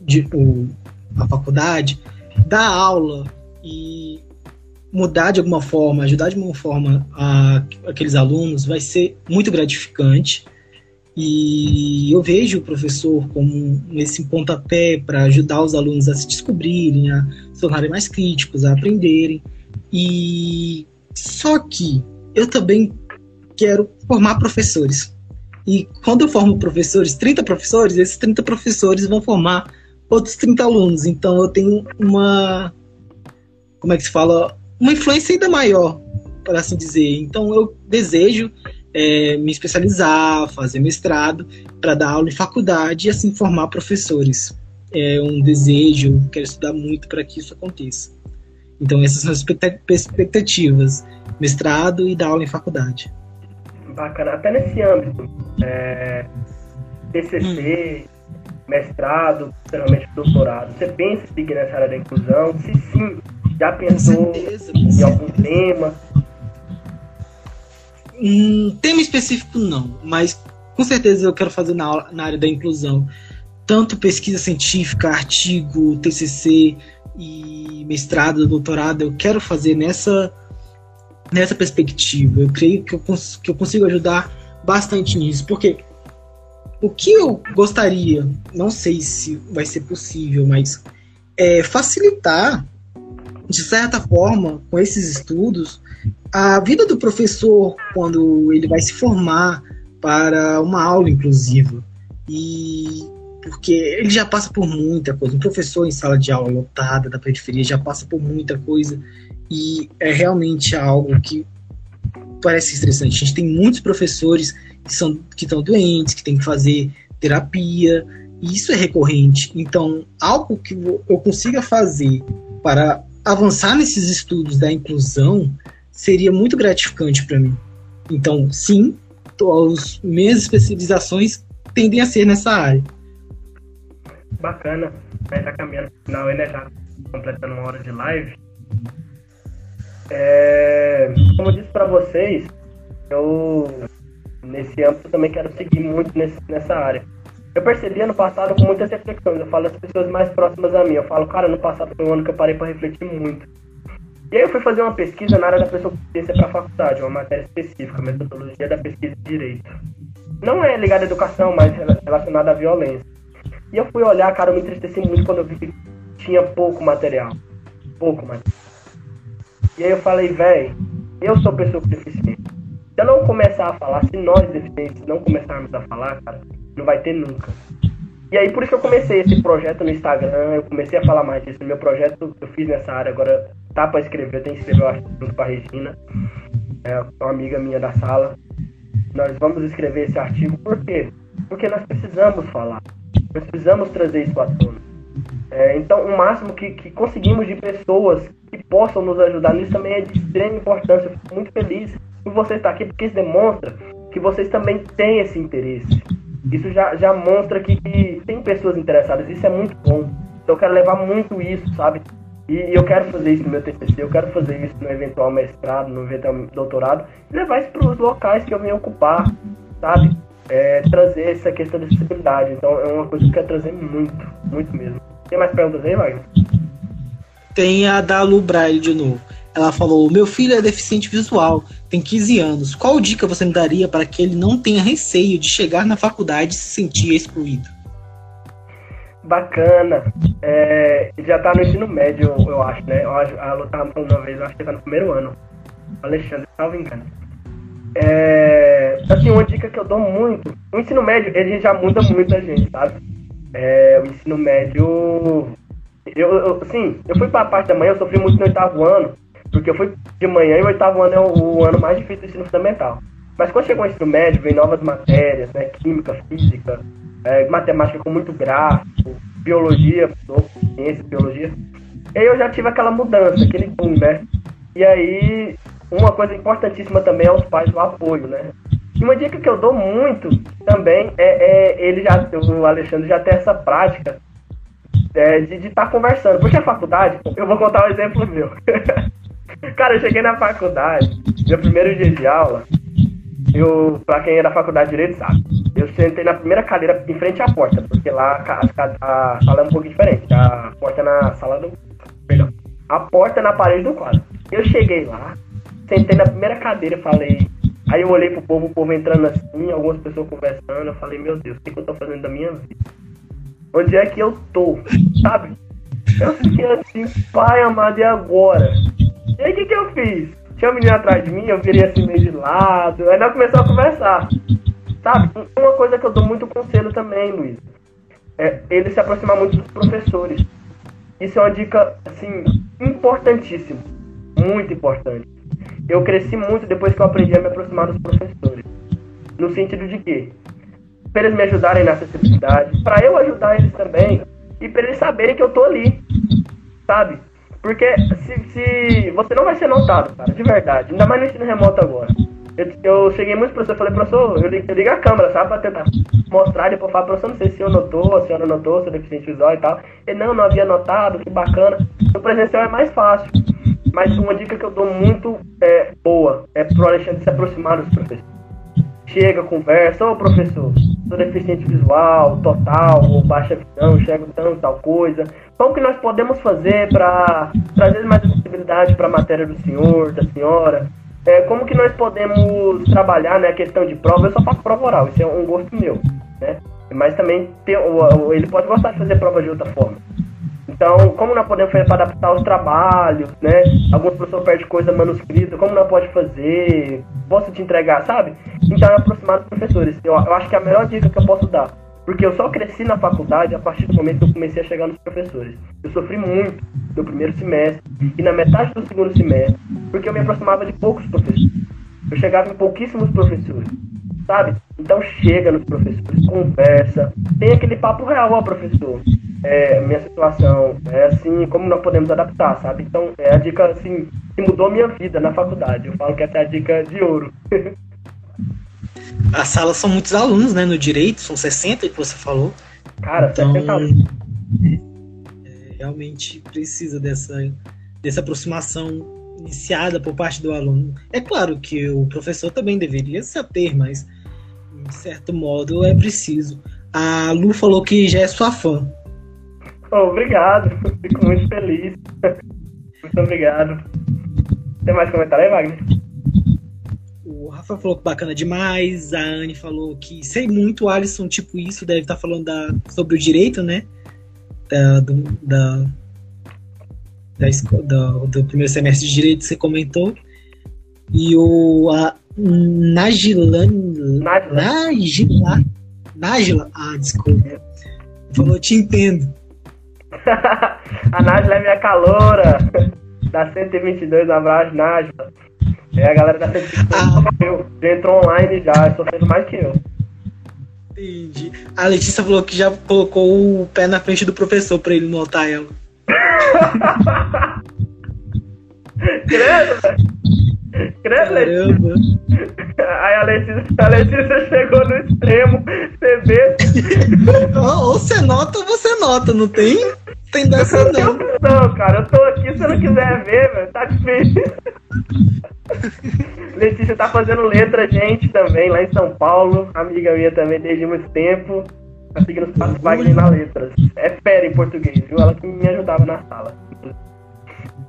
de o, a faculdade, dar aula e mudar de alguma forma, ajudar de alguma forma a, aqueles alunos vai ser muito gratificante. E eu vejo o professor como esse pontapé para ajudar os alunos a se descobrirem, a se tornarem mais críticos, a aprenderem. E só que eu também quero formar professores. E quando eu formo professores, 30 professores, esses 30 professores vão formar outros 30 alunos. Então eu tenho uma. Como é que se fala? Uma influência ainda maior, por assim dizer. Então eu desejo é, me especializar, fazer mestrado, para dar aula em faculdade e assim formar professores. É um desejo, quero estudar muito para que isso aconteça. Então essas são as expectativas, mestrado e dar aula em faculdade. Bacana, até nesse âmbito, é, TCC, hum. mestrado, geralmente doutorado, você pensa em seguir nessa área da inclusão? Se sim, já pensou em algum tema? Um tema específico não, mas com certeza eu quero fazer na, na área da inclusão. Tanto pesquisa científica, artigo, TCC e mestrado, doutorado, eu quero fazer nessa nessa perspectiva. Eu creio que eu, cons que eu consigo ajudar bastante nisso, porque o que eu gostaria, não sei se vai ser possível, mas é facilitar, de certa forma, com esses estudos, a vida do professor quando ele vai se formar para uma aula inclusiva. E porque ele já passa por muita coisa. Um professor em sala de aula lotada da periferia já passa por muita coisa e é realmente algo que parece estressante. A gente tem muitos professores que são que estão doentes, que tem que fazer terapia, e isso é recorrente. Então, algo que eu consiga fazer para avançar nesses estudos da inclusão seria muito gratificante para mim. Então, sim, as minhas especializações tendem a ser nessa área. Bacana. Vai tá caminhando no final, né? Já completando uma hora de live. É, como eu disse para vocês, eu nesse âmbito também quero seguir muito nesse, nessa área. Eu percebi ano passado com muitas reflexões. Eu falo das pessoas mais próximas a mim. Eu falo, cara, ano passado foi um ano que eu parei para refletir muito. E aí eu fui fazer uma pesquisa na área da pessoa para a faculdade, uma matéria específica, metodologia da pesquisa de direito. Não é ligada à educação, mas relacionada à violência. E eu fui olhar, cara, eu me entristeci muito quando eu vi que tinha pouco material. Pouco material. E aí eu falei, velho, eu sou pessoa com deficiência. Se eu não começar a falar, se nós deficientes não começarmos a falar, cara, não vai ter nunca. E aí por isso que eu comecei esse projeto no Instagram, eu comecei a falar mais disso. Meu projeto eu fiz nessa área, agora tá para escrever, eu tenho que escrever acho, junto com a Regina, é uma amiga minha da sala. Nós vamos escrever esse artigo, por quê? Porque nós precisamos falar, precisamos trazer isso à tona. É, então, o máximo que, que conseguimos de pessoas que possam nos ajudar nisso também é de extrema importância. Eu fico muito feliz por você estar aqui, porque isso demonstra que vocês também têm esse interesse. Isso já, já mostra que, tem pessoas interessadas. Isso é muito bom. Então, eu quero levar muito isso, sabe? E eu quero fazer isso no meu TCC, eu quero fazer isso no eventual mestrado, no eventual doutorado, e levar isso para os locais que eu venho ocupar, sabe? É, trazer essa questão de acessibilidade. Então, é uma coisa que eu quero trazer muito, muito mesmo. Tem mais perguntas aí, Wagner? Tem a da Lu Braille de novo. Ela falou: Meu filho é deficiente visual, tem 15 anos. Qual dica você me daria para que ele não tenha receio de chegar na faculdade e se sentir excluído? Bacana. É, já tá no ensino médio, eu acho, né? A Lu falando uma vez, eu acho que tá no primeiro ano. Alexandre, salvo engano. É, assim, uma dica que eu dou muito. O ensino médio, ele já muda muito a gente, sabe? é, o ensino médio. Eu, eu, sim, eu fui para a parte da manhã, eu sofri muito no oitavo ano, porque eu fui de manhã e o oitavo ano é o, o ano mais difícil do ensino fundamental. Mas quando chegou o ensino médio, vem novas matérias, né? Química, física, é, matemática com muito gráfico, biologia, ciência, biologia. E aí eu já tive aquela mudança, aquele boom, né? E aí, uma coisa importantíssima também é os pais, o apoio, né? E uma dica que eu dou muito também é, é ele já, o Alexandre já tem essa prática é, de estar tá conversando. Porque a faculdade, eu vou contar um exemplo meu. [LAUGHS] [LAUGHS] Cara, eu cheguei na faculdade, meu primeiro dia de aula, eu, pra quem é da faculdade de Direito sabe, eu sentei na primeira cadeira em frente à porta, porque lá a, a sala é um pouco diferente. A porta na sala do. Perdão. A porta na parede do quadro. Eu cheguei lá, sentei na primeira cadeira e falei. Aí eu olhei pro povo, o povo entrando assim, algumas pessoas conversando. Eu falei, meu Deus, o que, que eu tô fazendo da minha vida? Onde é que eu tô? Sabe? Eu fiquei assim, pai amado, e agora? E aí o que, que eu fiz? Tinha um menino atrás de mim, eu virei assim meio de lado. Aí nós começamos a conversar. Sabe? Uma coisa que eu dou muito conselho também, Luiz. É ele se aproximar muito dos professores. Isso é uma dica, assim, importantíssima. Muito importante. Eu cresci muito depois que eu aprendi a me aproximar dos professores. No sentido de que, para eles me ajudarem na acessibilidade, para eu ajudar eles também, e para eles saberem que eu tô ali, sabe? Porque se, se você não vai ser notado, cara, de verdade, ainda mais no ensino remoto agora. Eu, eu cheguei muito professor, falei, professor, eu ligo, eu ligo a câmera, sabe, pra tentar mostrar, depois falar, professor, não sei se eu notou, se a senhora notou, se eu deficiente visual e tal. Ele, não, não havia notado, que bacana. No presencial é mais fácil. Mas uma dica que eu dou muito é, boa é pro Alexandre se aproximar dos professores. Chega, conversa, ô professor, sou deficiente visual, total, ou baixa visão, enxergo tanto, tal coisa. Como que nós podemos fazer para trazer mais acessibilidade para a matéria do senhor, da senhora? É, como que nós podemos trabalhar né, a questão de prova? Eu só faço prova oral, isso é um gosto meu, né? Mas também tem, ele pode gostar de fazer prova de outra forma. Então, como nós podemos fazer para adaptar os trabalhos, né? Alguns professores perdem coisa manuscrita, como nós pode fazer? Posso te entregar, sabe? Então, é aproximar dos professores. Eu, eu acho que é a melhor dica que eu posso dar. Porque eu só cresci na faculdade a partir do momento que eu comecei a chegar nos professores. Eu sofri muito no primeiro semestre e na metade do segundo semestre, porque eu me aproximava de poucos professores. Eu chegava em pouquíssimos professores sabe? Então chega nos professores, conversa, tem aquele papo real, ó, professor. É, minha situação é assim, como nós podemos adaptar, sabe? Então é a dica assim que mudou minha vida na faculdade. Eu falo que essa é a dica de ouro. [LAUGHS] As salas são muitos alunos, né? No direito, são 60 que você falou. Cara, então, 60 alunos. É, realmente precisa dessa, dessa aproximação iniciada por parte do aluno. É claro que o professor também deveria saber, mas de certo modo é preciso. A Lu falou que já é sua fã. Oh, obrigado, fico muito feliz. muito obrigado. Tem mais comentário aí, Wagner? O Rafa falou que bacana demais. A Anne falou que sei muito, Alisson, tipo isso, deve estar falando da, sobre o direito, né? Da, do, da, da, do, do primeiro semestre de Direito, você comentou. E o a Nagilan, Nagila. Nagila. Ah, desculpa. Falou, te entendo. [LAUGHS] a Nájila é minha caloura. Da 122, um abraço, Nájila. É a galera da 122 ah. eu, já entrou online já, sofrendo mais que eu. Entendi. A Letícia falou que já colocou o pé na frente do professor pra ele notar ela. [LAUGHS] Credo, velho. Credo, Letícia. [LAUGHS] Aí a Letícia, a Letícia chegou no extremo. Você vê. ou você nota ou você nota, não tem? Tem dessa não. Não, cara, eu tô aqui, se você não quiser ver, velho, tá difícil. [LAUGHS] Letícia tá fazendo letra, gente, também, lá em São Paulo. Amiga minha também desde muito tempo. Tá seguindo os passos Wagner na letras. É fera em português, viu? Ela que me ajudava na sala.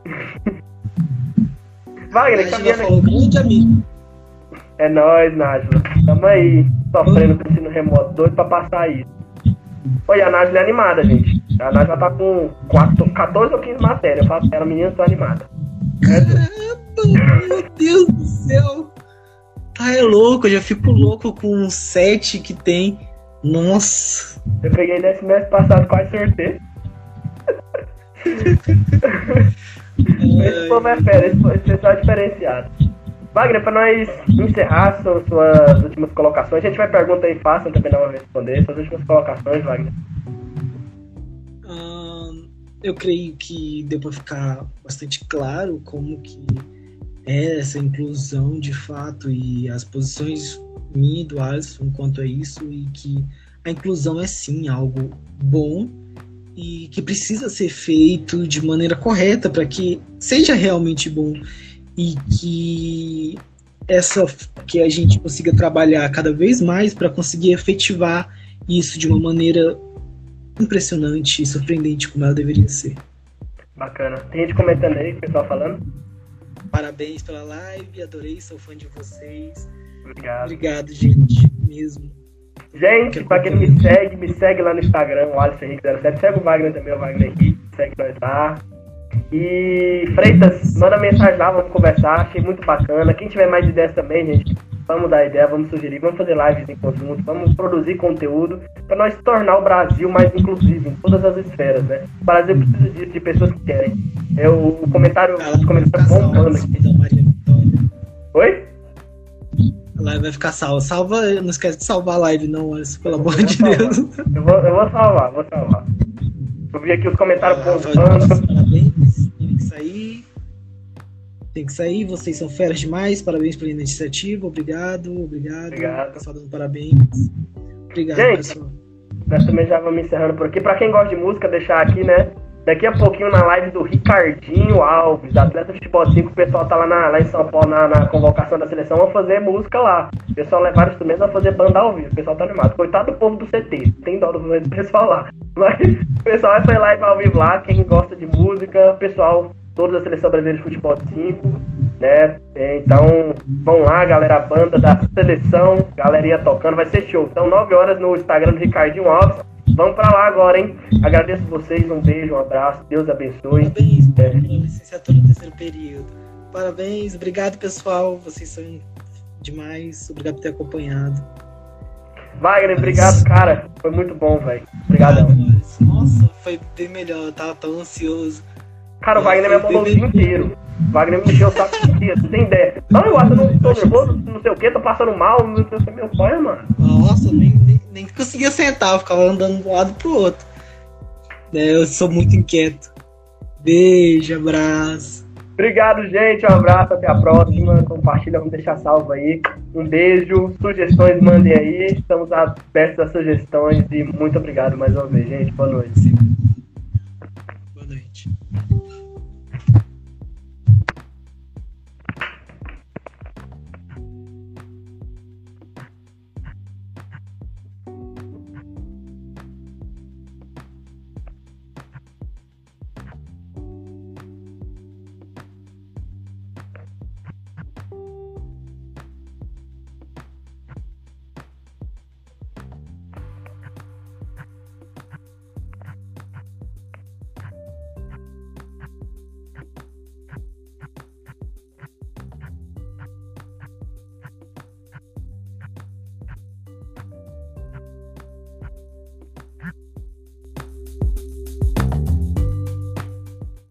[LAUGHS] Wagner, caminhando aqui. Grande amigo. É nóis, Nájila. Tamo aí, sofrendo com ensino remoto, doido pra passar isso. Oi, a Nájila é animada, gente. A Nájila tá com 4, 14 ou 15 matérias. Eu falo pra ela, menina, tô animada. Caramba, meu Deus do céu. Tá é louco, eu já fico louco com 7 que tem. Nossa. Eu peguei nesse mês passado, quase sorteio. [LAUGHS] esse povo é fera, esse, pessoal é diferenciado. Wagner, para nós encerrar suas, suas, últimas colocações, a gente vai pergunta aí fácil, também não vai responder. Suas últimas colocações, Wagner. eu creio que deu para ficar bastante claro como que é essa inclusão de fato e as posições minha e do Alisson quanto a isso e que a inclusão é sim algo bom e que precisa ser feito de maneira correta para que seja realmente bom e que essa que a gente consiga trabalhar cada vez mais para conseguir efetivar isso de uma maneira impressionante e surpreendente como ela deveria ser. Bacana. Tem gente comentando aí, pessoal falando. Parabéns pela live, adorei, sou fã de vocês. Obrigado. Obrigado, gente, mesmo. Gente, pra quem não me segue, me segue lá no Instagram, o Alisson Henrique 07. Segue o Wagner também, o Wagner Henrique. Segue nós lá. E Freitas, manda mensagem lá, vamos conversar. Achei muito bacana. Quem tiver mais ideias também, gente, vamos dar ideia, vamos sugerir, vamos fazer lives em conjunto, vamos produzir conteúdo para nós tornar o Brasil mais inclusivo em todas as esferas, né? O Brasil precisa disso, de pessoas que querem. É o comentário, os comentários bombando aqui. Oi? Live vai ficar salva. Salva, não esquece de salvar a live, não, Alisson, pelo amor de Deus. Eu vou, eu vou salvar, vou salvar. Eu vi aqui os comentários ah, bombando. Parabéns, tem que sair. Tem que sair, vocês são feras demais. Parabéns pela iniciativa. Obrigado, obrigado. Obrigado. Pessoal dando parabéns. Obrigado, Gente, pessoal. Nós também já vamos encerrando por aqui. Pra quem gosta de música, deixar aqui, né? Daqui a pouquinho na live do Ricardinho Alves, atleta de futebol 5, o pessoal tá lá, na, lá em São Paulo na, na, convocação da seleção, vão fazer música lá. O pessoal levar instrumentos, vai fazer banda ao vivo. O pessoal tá animado. Coitado do povo do CT, tem dó do pessoal lá. Mas o pessoal vai fazer live ao vivo lá, quem gosta de música, o pessoal, todos da seleção brasileira de futebol 5, né? Então, vão lá, galera, a banda da seleção, galerinha tocando, vai ser show. Então, 9 horas no Instagram do Ricardinho Alves. Vamos para lá agora, hein? Agradeço vocês, um beijo, um abraço, Deus abençoe. Parabéns é. pela licenciatura no terceiro período. Parabéns, obrigado pessoal, vocês são demais, obrigado por ter acompanhado. Wagner, obrigado, cara. Foi muito bom, velho. Obrigado. Nossa, foi bem melhor, eu tava tão ansioso. Cara, o Wagner me mandou o dia inteiro. O Wagner me encheu o saco dia, você tem ideia. Não, eu acho que não tô nervoso, não sei o que, tô passando mal, não sei o que, meu pai, mano. Nossa, nem, nem, nem conseguia sentar, eu ficava andando de um lado pro outro. É, eu sou muito inquieto. Beijo, abraço. Obrigado, gente. Um abraço, até a próxima. Compartilha, vamos deixar salvo aí. Um beijo. Sugestões, mandem aí. Estamos abertos a sugestões e muito obrigado mais uma vez, gente. Boa noite.